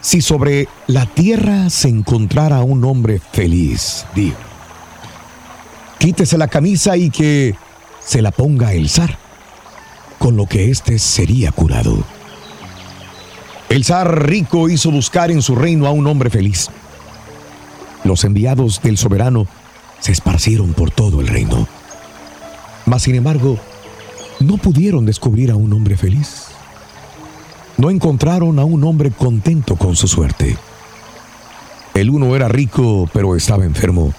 si sobre la tierra se encontrara un hombre feliz. Dijo, quítese la camisa y que se la ponga el zar, con lo que éste sería curado. El zar rico hizo buscar en su reino a un hombre feliz. Los enviados del soberano se esparcieron por todo el reino. Mas, sin embargo, no pudieron descubrir a un hombre feliz. No encontraron a un hombre contento con su suerte. El uno era rico, pero estaba enfermo.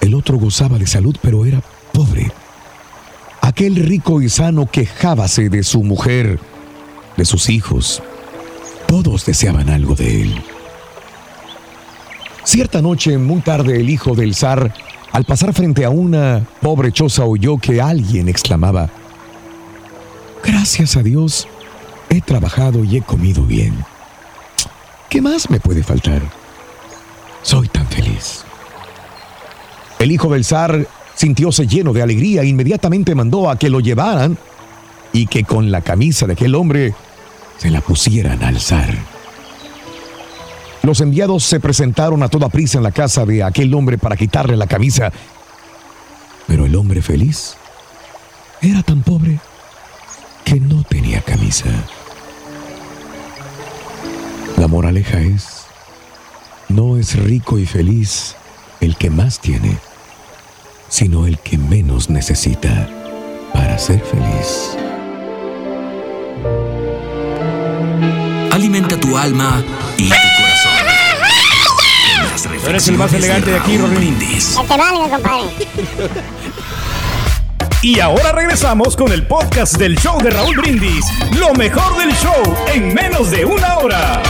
El otro gozaba de salud, pero era pobre. Aquel rico y sano quejábase de su mujer, de sus hijos, todos deseaban algo de él. Cierta noche, muy tarde, el hijo del zar, al pasar frente a una pobre choza, oyó que alguien exclamaba, Gracias a Dios, he trabajado y he comido bien. ¿Qué más me puede faltar? Soy tan feliz. El hijo del zar sintióse lleno de alegría e inmediatamente mandó a que lo llevaran y que con la camisa de aquel hombre se la pusieran al zar. Los enviados se presentaron a toda prisa en la casa de aquel hombre para quitarle la camisa. Pero el hombre feliz era tan pobre que no tenía camisa. La moraleja es, no es rico y feliz el que más tiene, sino el que menos necesita para ser feliz. Alimenta tu alma y tu corazón. Tú eres el más elegante de aquí, te valga, compadre. Y ahora regresamos con el podcast del show de Raúl Brindis. Lo mejor del show en menos de una hora.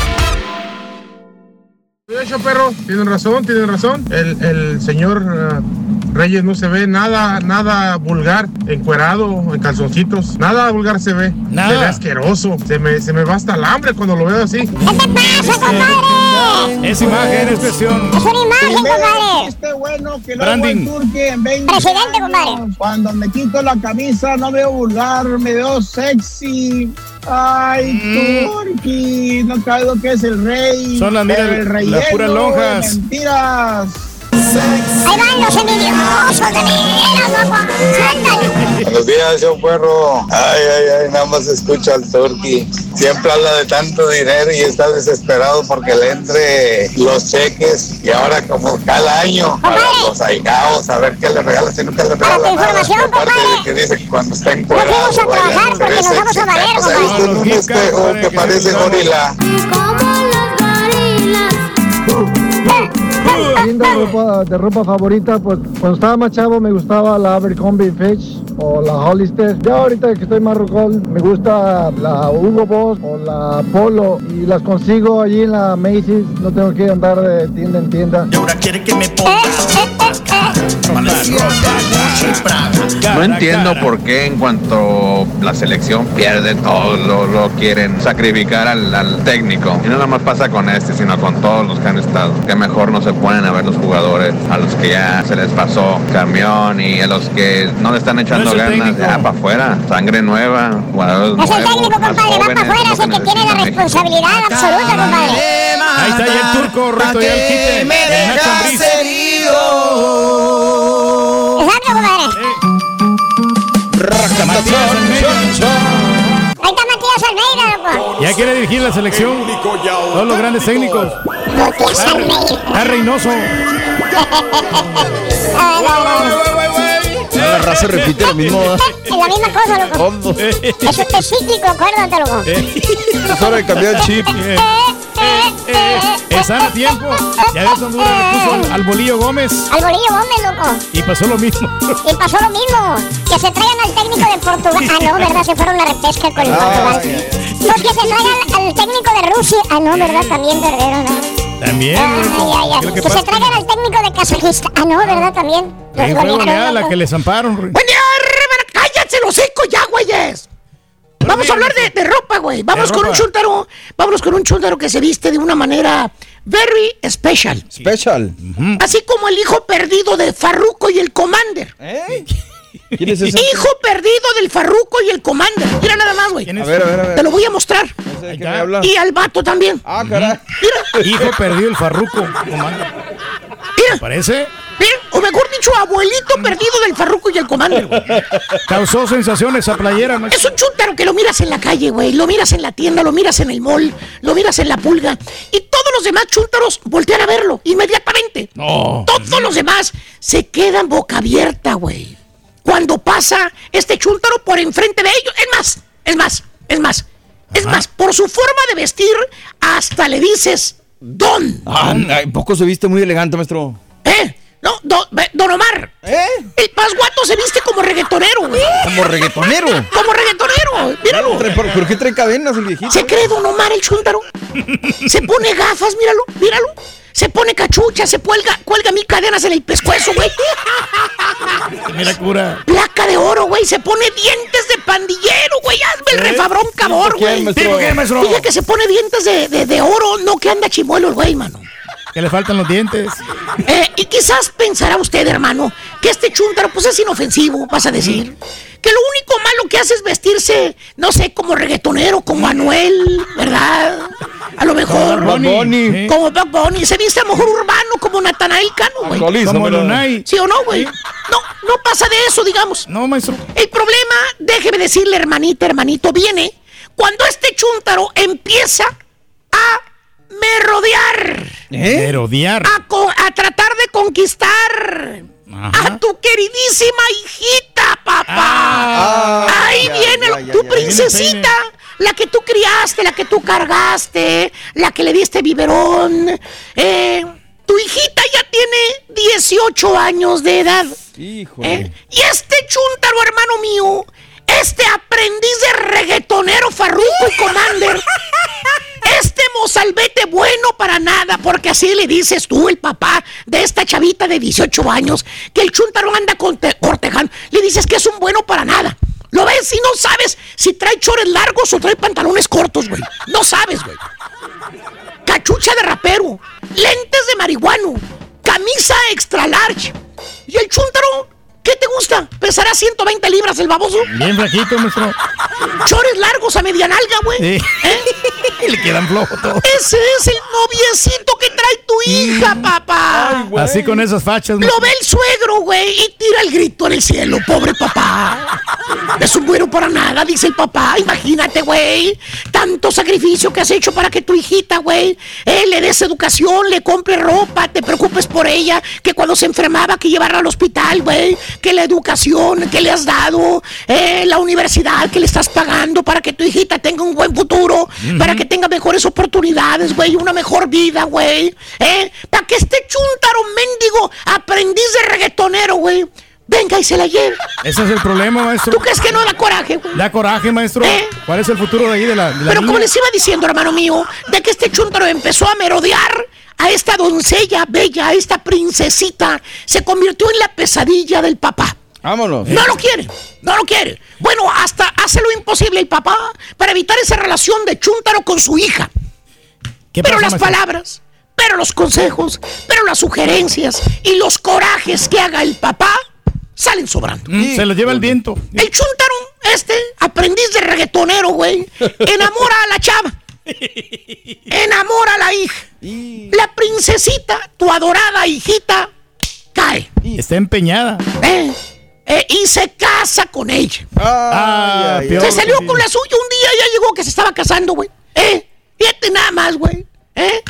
De hecho, perro, tienen razón, tienen razón. El, el señor uh, Reyes no se ve nada, nada vulgar, encuerado, en calzoncitos. Nada vulgar se ve. Nada. Se ve asqueroso. Se me, se me va hasta el hambre cuando lo veo así. ¿Qué te pasa, compadre? Es imagen, expresión. Es una imagen, compadre. Este bueno que lo Branding. en Turquía en 20 Presidente, años. compadre. Cuando me quito la camisa no veo vulgar, me veo sexy. Ay, Mm. Turqui, no cabe lo que es el rey. Son las, mira, las puras lonjas. Mentiras. Ahí van los envidiosos de mira, loco. Suéltale. Buenos días, yo perro. Ay, ay, ay, nada más escucho al Turqui. Siempre habla de tanto dinero y está desesperado porque le entre los cheques. Y ahora como cada año para los aigaos, a ver qué le regala, si nunca le regala nada. información, Aparte de que dice que cuando está encuadrado, fuimos a trabajar porque nos vamos a valer, ¿Has visto en un espejo que parece gorila? Linda ropa, de ropa favorita, pues cuando estaba más chavo me gustaba la Abercrombie Fitch o la Hollister. Ya ahorita que estoy más rocol, me gusta la Hugo Boss o la Polo y las consigo allí en la Macy's. No tengo que andar de tienda en tienda. Y ahora quiere que me ponga No entiendo por qué en cuanto la selección pierde todo lo, lo quieren sacrificar al, al técnico. Y no nada más pasa con este, sino con todos los que han estado. Que mejor no se ponen a ver los jugadores, a los que ya se les pasó camión y a los que no le están echando No es el ganas, técnico. ya para afuera, sangre nueva, jugadores Es el técnico, compadre, va para afuera, es el que tiene la responsabilidad absoluta, compadre. Ahí está ya el turco, Rito, ya el quite. Ambriz. Exacto, compadre. Matías Almeida. Ahí está Matías Almeida, loco. Ya quiere dirigir la selección. Todos los grandes técnicos. Matías Almeida. Está Reynoso. Ah, no, no. La raza repite lo mismo. ¿verdad? Es la misma cosa, loco. Eso es cíclico, acuérdate, loco. Es hora de cambiar el chip. Eh, Están a tiempo. Ya ves, Honduras le puso al, Bolillo Gómez. Al Bolillo Gómez, loco. Y pasó lo mismo. Y pasó lo mismo. Que se traigan al técnico de Portugal. Ah, no, ¿verdad? Se fueron a repesca con el Portugal. No, que se traigan al técnico de Rusia. Ah, no, ¿verdad? También perdieron. También. Ay, ay, Que, se traigan al técnico de Kazajistán. Ah, no, ¿verdad? También. Los fue la que les amparon. Buen día, cállense los hocico ya, güeyes. Vamos a hablar de, ropa, güey. Vamos con un chuntaro. Vámonos con un chuntaro que se viste de una manera very special. Special. Así como el hijo perdido de Farruko y el Commander. ¿Eh? ¿Quién es ese? Hijo perdido del Farruco y el Commander. Mira nada más, güey. A ver, a ver, a ver. Te lo voy a mostrar. Y al vato también. Ah, caray. Mira. Hijo perdido el Farruco, Commander. Mira. ¿Parece? Mira, o mejor dicho, abuelito perdido del Farruco y el Commander, güey. Causó sensación esa playera, ¿no? Es un chúntaro que lo miras en la calle, güey. Lo miras en la tienda, lo miras en el mall, lo miras en la pulga. Y todos los demás chúntaros voltean a verlo inmediatamente. No. Todos los demás se quedan boca abierta, güey cuando pasa este chúntaro por enfrente de ellos. Es más, es más, es más, es más, por su forma de vestir, hasta le dices Don. Ah, poco se viste muy elegante, maestro. ¿Eh? No, don, Omar. ¿Eh? El pasguato se viste como reggaetonero, güey. ¿Como reggaetonero? Como reggaetonero, míralo. ¿Por, qué trae cadenas el viejito? Se cree don Omar el chúntaro. se pone gafas, míralo, míralo se pone cachucha, se cuelga, cuelga mil cadenas en el pescuezo, güey. Mira cura. Placa de oro, güey. Se pone dientes de pandillero, güey. Hazme el ¿Eh? refabrón cabor, güey. Dije que se pone dientes de, de, oro, no que anda chimuelo el güey, mano. Que le faltan los dientes. Eh, y quizás pensará usted, hermano, que este chúntaro pues es inofensivo, vas a decir que lo único malo que hace es vestirse, no sé, como reggaetonero, como Anuel, ¿verdad? A lo mejor. Como Buck Bunny. Se viste a lo mejor urbano, como Natanael Cano, güey. Como Lunay. ¿Sí o no, güey? No, no pasa de eso, digamos. No, maestro. El problema, déjeme decirle, hermanita, hermanito, viene cuando este chúntaro empieza a merodear. ¿Eh? Merodear. A, a tratar de conquistar a tu queridísima hijita, papá. Ah, Ahí viene tu princesita. la que tú criaste, la que tú cargaste, la que le diste biberón. Eh, tu hijita ya tiene 18 años de edad. Híjole. Y este chúntaro, hermano mío, este aprendiz de reggaetonero Farruko y Commander. Este mozalbete bueno para nada, porque así le dices tú, el papá de esta chavita de 18 años, que el chuntaro anda cortejando. Le dices que es un bueno para nada. Lo ves y no sabes si trae chores largos o trae pantalones cortos, güey. No sabes, güey. Cachucha de rapero, lentes de marihuano, camisa extra large. Y el chuntaro ¿Qué te gusta? ¿Pesará 120 libras el baboso? Bien flaquito, maestro. Chores largos a media nalga, güey. Sí. ¿Eh? Le quedan flojos todos. Ese es el noviecito que trae tu hija, papá. Así con esas fachas. Lo ve el suegro, güey, y tira el grito en el cielo, pobre papá. Es un bueno para nada, dice el papá. Imagínate, güey. Tanto sacrificio que has hecho para que tu hijita, güey, eh, le des educación, le compre ropa, te preocupes por ella, que cuando se enfermaba que llevarla al hospital, güey que la educación que le has dado, eh, la universidad que le estás pagando para que tu hijita tenga un buen futuro, para que tenga mejores oportunidades, güey, una mejor vida, güey, ¿eh? Para que este chuntaro mendigo aprendiz de reggaetonero, güey, venga y se la lleve. Ese es el problema, maestro. ¿Tú crees que no da coraje, güey? Da coraje, maestro. ¿Eh? ¿Cuál es el futuro de ahí de la, Pero como les iba diciendo, hermano mío, de que este chuntaro empezó a merodear a esta doncella bella, a esta princesita, se convirtió en la pesadilla del papá. Vámonos. No lo quiere, no lo quiere. Bueno, hasta hace lo imposible el papá para evitar esa relación de chúntaro con su hija. pero las palabras, pero los consejos, pero las sugerencias y los corajes que haga el papá salen sobrando. Mm, se lo lleva el viento. El chúntaro, este, aprendiz de reggaetonero, güey, enamora a la chava. Enamora a la hija. La princesita, tu adorada hijita, cae. Está empeñada. Eh, eh, y se casa con ella. Ah, se salió con la suya un día, ya llegó que se estaba casando, güey. Eh, fíjate nada más, güey. Eh.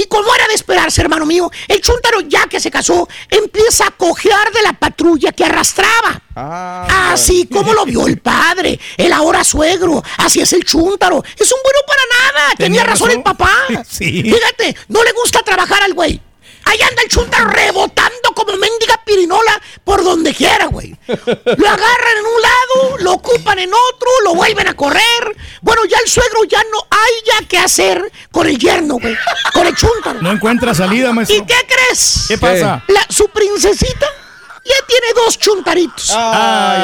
Y como era de esperarse, hermano mío, el chúntaro, ya que se casó, empieza a cojear de la patrulla que arrastraba. Ah, Así como lo vio el padre, el ahora suegro. Así es el chúntaro. Es un bueno para nada. Tenía, razón, el papá. Sí. Fíjate, no le gusta trabajar al güey. Ahí anda el chúntaro rebotando como mendiga pirinola por donde quiera, güey. Lo agarran en un lado, lo ocupan en otro, lo vuelven a correr. Bueno, ya el suegro ya no hay ya que hacer con el yerno, güey. Con el chúntaro. No encuentra salida, maestro. ¿Y qué crees? ¿Qué pasa? La, su princesita ya tiene dos chuntaritos.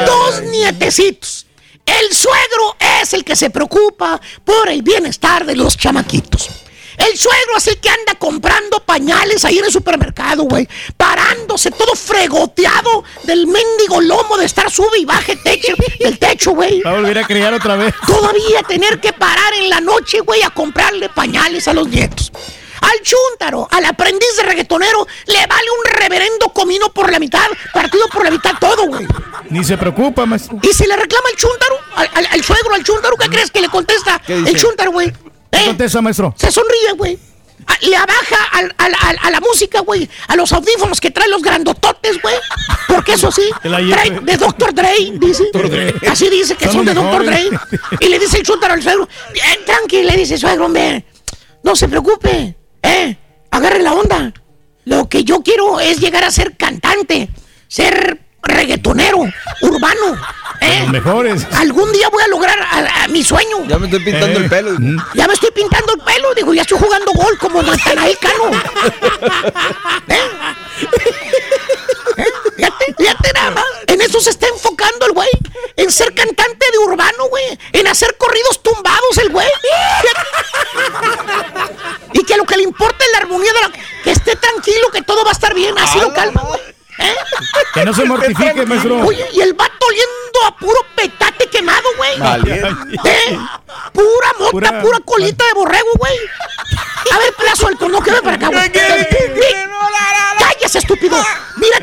dos nietecitos. El suegro es el que se preocupa por el bienestar de los chamaquitos. El suegro el que anda comprando pañales ahí en el supermercado, güey. Parándose todo fregoteado del mendigo lomo de estar sube y baje techo, del techo, güey. Va a volver a criar otra vez. Todavía tener que parar en la noche, güey, a comprarle pañales a los nietos. Al chúntaro, al aprendiz de reggaetonero, le vale un reverendo comino por la mitad, partido por la mitad todo, güey. Ni se preocupa, maestro. ¿Y si le reclama el chúntaro? Al, suegro, al chúntaro, ¿qué crees que le contesta el chúntaro, güey? ¿Qué ¿Eh? contesta, maestro? Se sonríe, güey. Le abaja a la música, güey. A los audífonos que traen los grandototes, güey. Porque eso sí, trae de Dr. Dre, dice. Así dice que son, de Dr. Dre. Y le dice el chúntaro al suegro, bien tranquilo, le dice, suegro, hombre, no se preocupe. ¿Eh? Agarre la onda. Lo que yo quiero es llegar a ser cantante, ser reggaetonero, urbano. ¿eh? Los mejores. Algún día voy a lograr mi sueño. Ya me estoy pintando el eh. pelo. Ya me estoy pintando el pelo. Digo, ya estoy jugando gol como Natanael Cano. ¿Eh? Fíjate, fíjate nada más. En eso se está enfocando el güey. En ser cantante de urbano, güey. En hacer corridos tumbados el güey. y que lo que le importa es la armonía de la... Que esté tranquilo, que todo va a estar bien. Así lo calma, güey. ¿Eh? Que no se mortifique, maestro. Oye, y el vato oliendo a puro petate quemado, güey. ¿Eh? Pura mota, pura, colita de borrego, güey. A ver, plazo el no que ve para acá, güey. ¡Cállese, estúpido!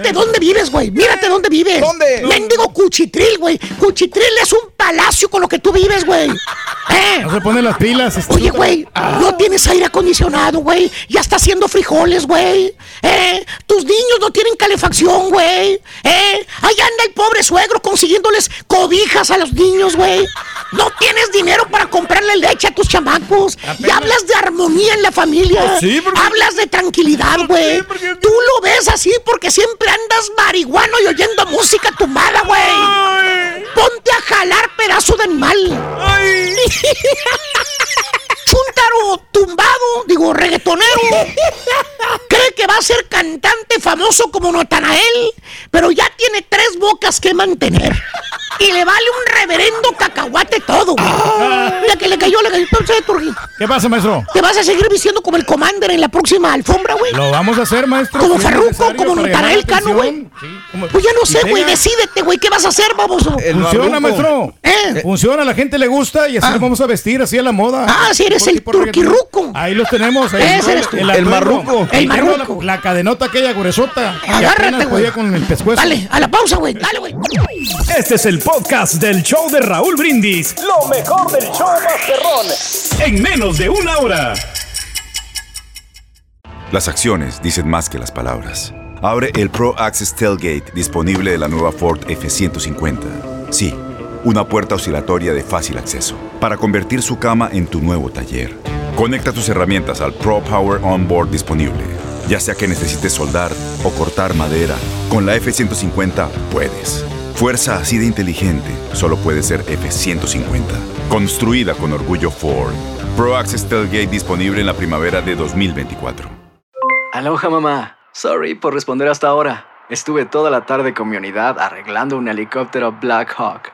Mírate dónde vives, güey. Mírate dónde vives. ¿Dónde? Mendigo Cuchitril, güey. Cuchitril es un palacio con lo que tú vives, güey. ¿Eh? No se ponen las pilas. Oye, güey, no tienes aire acondicionado, güey. Ya está haciendo frijoles, güey. ¿Eh? Tus niños no tienen calefacción, güey. ¿Eh? Ahí anda el pobre suegro consiguiéndoles cobijas a los niños, güey. No tienes dinero para comprarle leche a tus chamacos. Y hablas de armonía en la familia. Sí, Hablas de tranquilidad, güey. Tú lo ves así porque siempre andas marihuano y oyendo música tumbada, güey. Ponte a jalar pedazo de animal. Ay. Chuntaro tumbado, digo, reggaetonero. Cree que va a ser cantante famoso como Natanael, pero ya tiene tres bocas que mantener. Y le vale un reverendo cacahuate todo, güey. Mira que le cayó, le cayó. ¿Qué pasa, maestro? ¿Te vas a seguir vistiendo como el Commander en la próxima alfombra, güey? Lo vamos a hacer, maestro. Como Farruko, como Natanael Cano, güey. pues ya no sé, güey. Decídete, güey. ¿Qué vas a hacer, baboso? Funciona, maestro. ¿Eh? Funciona, la gente le gusta y así ah. vamos a vestir, así a la moda. Ah, sí, eres el turquirruco. Ahí los tenemos. Ahí Ese eres tú. El, marruco. El marruco. La, cadenota aquella gruesota. Agárrate, güey. con el pescuezo. Dale, a la pausa, güey. Dale, güey. Este es el podcast del show de Raúl Brindis. Lo mejor del show Masterrón. En menos de una hora. Las acciones dicen más que las palabras. Abre el Pro Access Tailgate disponible de la nueva Ford F-150. Sí una puerta oscilatoria de fácil acceso para convertir su cama en tu nuevo taller. Conecta tus herramientas al Pro Power Onboard disponible. Ya sea que necesites soldar o cortar madera, con la F-150 puedes. Fuerza así de inteligente solo puede ser F-150. Construida con orgullo Ford. Pro Access Tailgate disponible en la primavera de 2024. Aloha mamá. Sorry por responder hasta ahora. Estuve toda la tarde con mi unidad arreglando un helicóptero Black Hawk.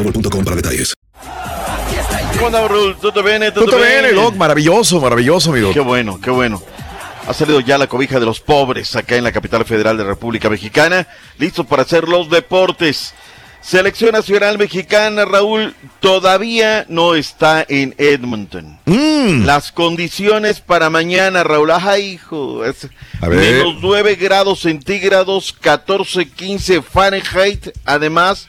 boostmobile.com para detalles. ¿Cómo ¿Todo bien? ¿Todo, bien? Maravilloso, maravilloso, amigo. Qué bueno, qué bueno. Ha salido ya la cobija de los pobres acá en la capital federal de República Mexicana, listos para hacer los deportes. Selección Nacional Mexicana, Raúl, todavía no está en Edmonton. Mm. Las condiciones para mañana, Raúl, ajá, hijo, es menos 9 grados centígrados, 14, 15 Fahrenheit, además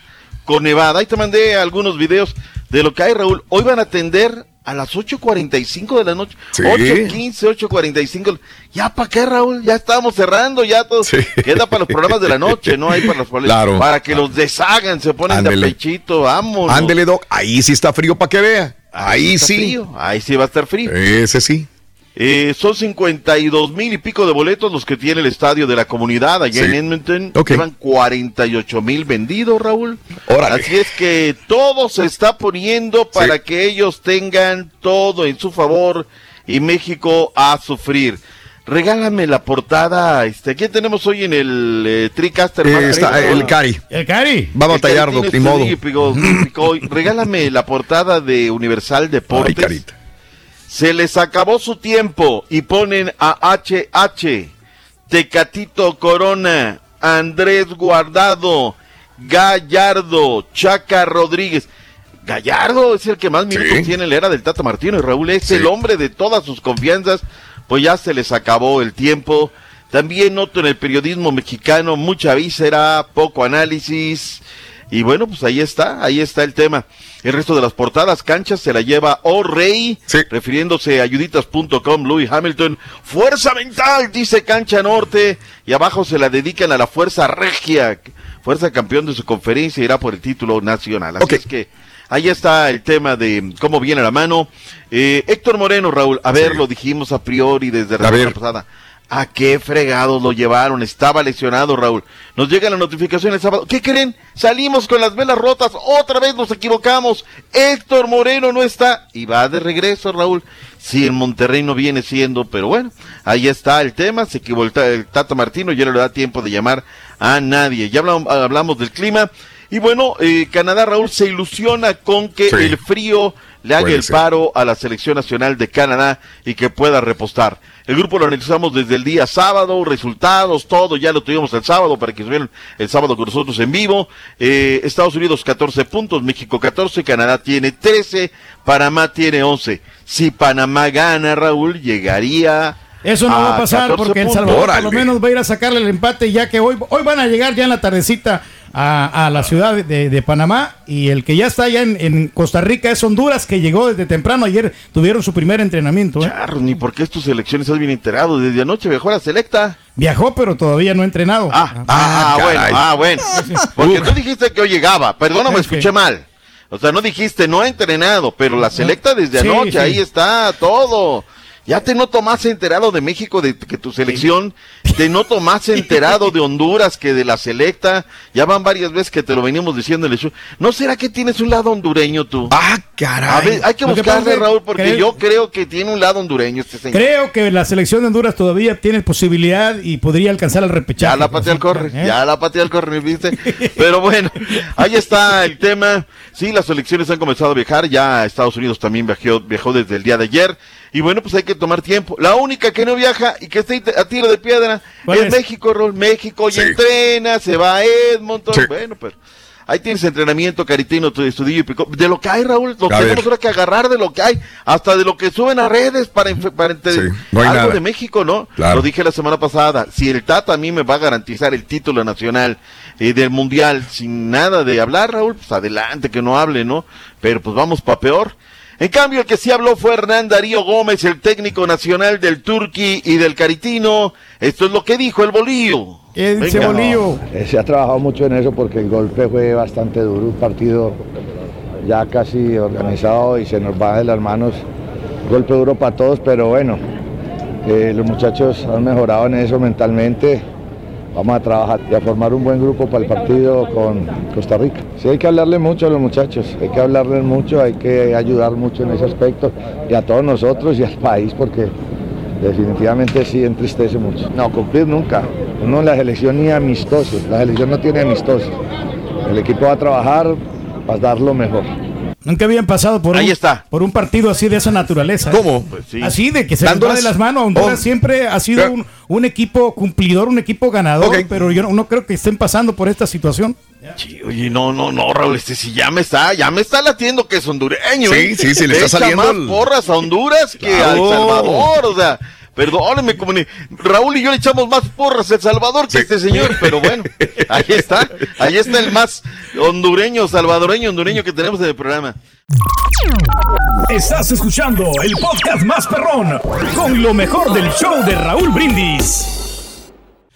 con Nevada. Ahí te mandé algunos videos de lo que hay, Raúl. Hoy van a atender a las 8.45 de la noche. 8.15, 8.45. Ya para qué, Raúl, ya estamos cerrando, ya todo. Queda para los programas de la noche, ¿no? Hay para los claro. Para que los deshagan, se ponen de pechito, vamos. Ándele, Doc, ahí sí está frío para que vea. Ahí, sí. Ahí sí va a estar frío. Ese sí. Eh, son 52 mil y pico de boletos los que tiene el estadio de la comunidad allá en Edmonton. Llevan 48 mil vendidos, Raúl. Así es que todo se está poniendo para que ellos tengan todo en su favor y México a sufrir. Regálame la portada. Este, ¿Quién tenemos hoy en el eh, TriCaster? Eh, está, el Cari. El Cari. Vamos a tallarlo, ni modo. Regálame la portada de Universal Deportes se les acabó su tiempo y ponen a HH, Tecatito Corona, Andrés Guardado, Gallardo, Chaca Rodríguez. Gallardo es el que más minutos tiene en la era del Tata Martino y Raúl es el hombre de todas sus confianzas, pues ya se les acabó el tiempo. También noto en el periodismo mexicano mucha víscera, poco análisis. Y bueno, pues ahí está, ahí está el tema. El resto de las portadas, canchas, se la lleva Oh Rey, refiriéndose a ayuditas.com, Louis Hamilton. Fuerza mental, dice Cancha Norte. Y abajo se la dedican a la Fuerza Regia, Fuerza campeón de su conferencia, irá por el título nacional. Así es que ahí está el tema de cómo viene la mano. Eh, Héctor Moreno, Raúl, a ver, lo dijimos a priori desde la semana pasada. ¿A qué fregados lo llevaron? Estaba lesionado, Raúl. Nos llega la notificación el sábado. ¿Qué creen? Salimos con las velas rotas. Otra vez nos equivocamos. Héctor Moreno no está. Y va de regreso, Raúl. Si en Monterrey no viene siendo, pero bueno, ahí está el tema. Se equivocó el Tata Martino. Ya no le da tiempo de llamar a nadie. Ya hablamos, del clima. Y bueno, eh, Canadá, Raúl, se ilusiona con que el frío le haga el paro a la selección nacional de Canadá y que pueda repostar. El grupo lo analizamos desde el día sábado, resultados, todo, ya lo tuvimos el sábado para que estuvieran el sábado con nosotros en vivo. Eh, Estados Unidos 14 puntos, México 14, Canadá tiene 13, Panamá tiene 11. Si Panamá gana, Raúl, llegaría eso no va a pasar porque El Salvador por lo menos va a ir a sacarle el empate ya que hoy, hoy van a llegar ya en la tardecita a, la ciudad de, Panamá y el que ya está allá en, Costa Rica es Honduras que llegó desde temprano. Ayer tuvieron su primer entrenamiento. ¿eh? ni porque es tus elecciones estás bien enterado. Desde anoche viajó a la selecta. Viajó, pero todavía no ha entrenado. Ah, ah, ah, ah bueno, ah, bueno. Porque tú dijiste que hoy llegaba. Perdóname, me escuché mal. O sea, no dijiste no ha entrenado, pero la selecta desde anoche, ahí está todo. Ya te noto más enterado de México de que tu selección, te noto más enterado de Honduras que de la selecta. Ya van varias veces que te lo venimos diciendo en el show. ¿No será que tienes un lado hondureño tú? Ah, caray. hay que buscarle, Raúl, porque yo creo que tiene un lado hondureño este señor. Creo que la selección de Honduras todavía tiene posibilidad y podría alcanzar al repechaje. Ya la patea al corre, ¿eh? ya la patea al corre, ¿viste? Pero bueno, ahí está el tema. Sí, las selecciones han comenzado a viajar. Ya Estados Unidos también viajó, viajó desde el día de ayer. Y bueno, pues hay que tomar tiempo. La única que no viaja y que está a tiro de piedra es, México, Rol. México y entrena, se va a Edmonton. Bueno, pero ahí tienes entrenamiento, Caritino, tu estudio y pico. De lo que hay, Raúl, lo tenemos ahora que agarrar de lo que hay, hasta de lo que suben a redes para, para entender algo de México, ¿no? Lo dije la semana pasada. Si el Tata a mí me va a garantizar el título nacional eh, del Mundial sin nada de hablar, Raúl, pues adelante, que no hable, ¿no? Pero pues vamos para peor. En cambio, el que sí habló fue Hernán Darío Gómez, el técnico nacional del Turqui y del Caritino. Esto es lo que dijo el Bolillo. ¿Qué dice Bolillo? Eh, se ha trabajado mucho en eso porque el golpe fue bastante duro, un partido ya casi organizado y se nos va de las manos. Golpe duro para todos, pero bueno, eh, los muchachos han mejorado en eso mentalmente. Vamos a trabajar y a formar un buen grupo para el partido con Costa Rica. Sí, hay que hablarle mucho a los muchachos, hay que hablarles mucho, hay que ayudar mucho en ese aspecto y a todos nosotros y al país porque definitivamente sí entristece mucho. No, cumplir nunca. Uno en la selección ni amistoso, la selección no tiene amistosos. El equipo va a trabajar para dar lo mejor. Nunca habían pasado por, Ahí un, está. por un partido así de esa naturaleza. ¿eh? ¿Cómo? Pues sí. Así de que se les va de las manos. Honduras Oh. siempre ha sido un, un equipo cumplidor, un equipo ganador, Ok. pero yo no, no creo que estén pasando por esta situación. Sí, oye, no, no, no, Raúl, este sí ya me está, ya me está latiendo que es hondureño. Sí, ¿eh? sí, sí, le está Echa saliendo más el- porras a Honduras que a El Claro. Salvador, o sea, perdóneme, como ni- Raúl y yo le echamos más porras a El Salvador que este señor, pero bueno, ahí está, ahí está el más hondureño, salvadoreño, hondureño que tenemos en el programa. Estás escuchando el podcast más perrón con lo mejor del show de Raúl Brindis.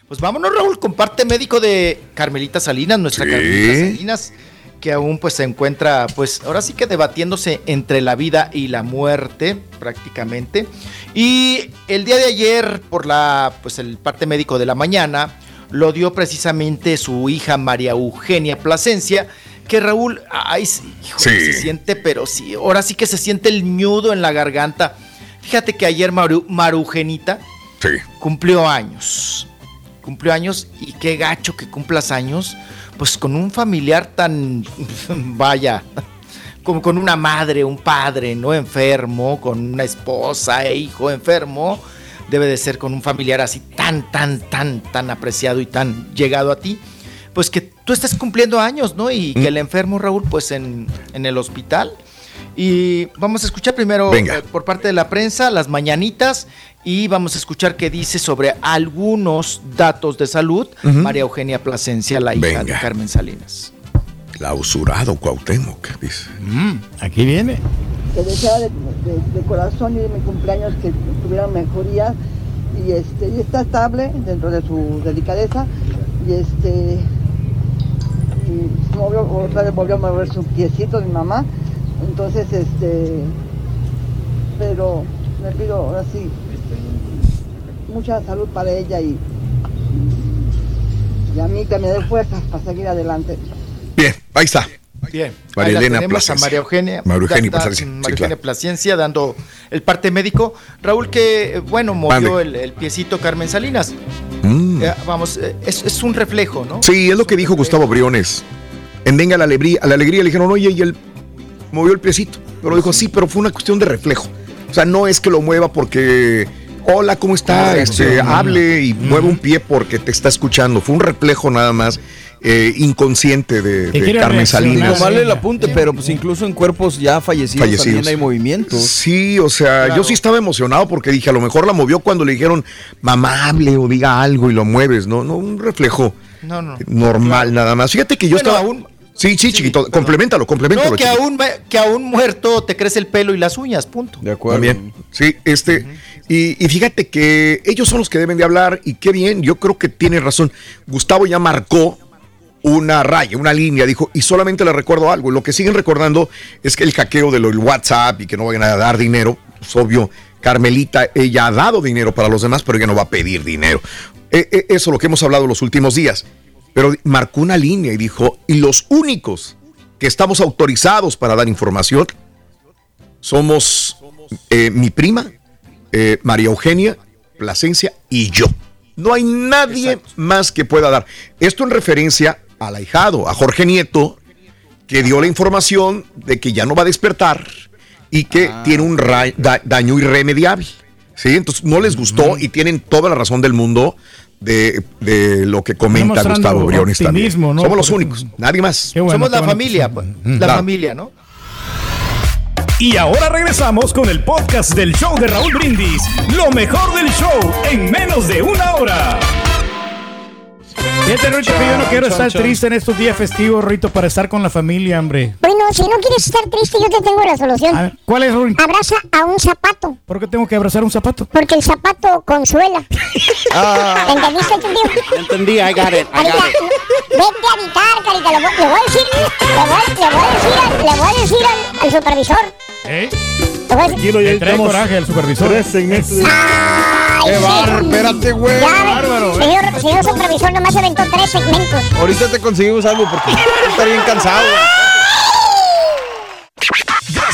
Pues vámonos, Raúl, con parte médico de Carmelita Salinas, nuestra Sí. Carmelita Salinas, que aún pues se encuentra, pues ahora sí que debatiéndose entre la vida y la muerte, prácticamente. Y el día de ayer, por la, pues el parte médico de la mañana, lo dio precisamente su hija María Eugenia Plasencia, que Raúl, ay, sí, híjole, Sí. se siente, pero sí, ahora sí que se siente el ñudo en la garganta. Fíjate que ayer Maru, Marugenita Sí. cumplió años. Cumplió años y qué gacho que cumplas años, pues con un familiar tan, vaya, como con una madre, un padre, ¿no? Enfermo, con una esposa e hijo enfermo, debe de ser con un familiar así tan, tan, tan, tan apreciado y tan llegado a ti. Pues que tú estés cumpliendo años, ¿no? Y que el enfermo, Raúl, pues en, en el hospital. Y vamos a escuchar primero Venga. eh, por parte de la prensa las mañanitas y vamos a escuchar qué dice sobre algunos datos de salud Ujú. María Eugenia Plasencia, la hija de Venga. Carmen Salinas. Clausurado Cuauhtémoc, dice. aquí viene. que deseaba de, de- de corazón y de mi cumpleaños que tuviera mejoría y este y está estable dentro de su delicadeza y este y movió, otra vez volvió a mover su piecito mi mamá entonces este pero le pido ahora sí mucha salud para ella y, y a mí que me dé fuerzas para seguir adelante Bien, ahí está. Bien. María Elena a Plasencia. María Eugenia. María Eugenia da- da- Plasencia, sí, María Eugenia claro. Plasencia dando el parte médico. Raúl, que eh, bueno, movió el, el piecito Carmen Salinas. Mm. Eh, vamos, eh, es, es un reflejo, ¿no? Sí, es lo que dijo Gustavo Briones. En Venga la Alegría, a la alegría le dijeron, oye, y él movió el piecito. Pero dijo, sí, pero fue una cuestión de reflejo. O sea, no es que lo mueva porque, hola, ¿cómo está? Ah, Este, sí. hable y mueve un pie porque te está escuchando. Fue un reflejo nada más eh, inconsciente de, de Carmen Salinas. Tomarle el apunte, pero pues incluso en cuerpos ya fallecidos, Fallecidos. también hay movimientos. Sí, o sea, Claro. yo sí estaba emocionado porque dije, a lo mejor la movió cuando le dijeron, mamá, hable o diga algo y lo mueves, ¿no? No, un reflejo No, no. normal nada más. Fíjate que yo Bueno, estaba... aún- Sí, sí, chiquito, complementalo, complementalo. No, que chiquito. aún, que aún muerto te crece el pelo y las uñas, punto. De acuerdo. También, sí, este, y, y fíjate que ellos son los que deben de hablar y qué bien, yo creo que tiene razón. Gustavo ya marcó una raya, una línea, dijo, y solamente le recuerdo algo. Lo que siguen recordando es que el hackeo de lo del WhatsApp y que no vayan a dar dinero, pues obvio, Carmelita, ella ha dado dinero para los demás, pero ella no va a pedir dinero. Eh, eh, eso es lo que hemos hablado los últimos días. Pero marcó una línea y dijo, y los únicos que estamos autorizados para dar información somos eh, mi prima, eh, María Eugenia, Plasencia y yo. No hay nadie más que pueda dar. Esto en referencia al ahijado, a Jorge Nieto, que dio la información de que ya no va a despertar y que tiene un da- daño irremediable. ¿Sí? Entonces no les gustó y tienen toda la razón del mundo de, de lo que comenta Gustavo Briones también. Somos los únicos, nadie más. Bueno, Somos la bueno. familia, pues, la claro. familia, ¿no? Y ahora regresamos con el podcast del show de Raúl Brindis. Lo mejor del show en menos de una hora. Fíjate, Rito, que yo no quiero estar triste en estos días festivos, Rito, para estar con la familia, hombre. Bueno, no, si no quieres estar triste, yo te tengo la solución. ¿Cuál es, Ruin? Abraza a un zapato. ¿Por qué tengo que abrazar un zapato? Porque el zapato consuela. Ah. ¿Entendiste, tío? Entendí, I got it, I got it. Vete a habitar, carita. Le voy, le voy a decir, le voy, le voy a decir, al, le voy a decir al, al supervisor. ¿Eh? Tranquilo, ya entramos. coraje al supervisor. Tres segmentos. Ay, ¡Qué sí. bárbaro! Espérate, güey. Bárbaro, güey. señor, señor supervisor, nomás se aventó tres segmentos. Ahorita te conseguimos algo porque está bien cansado.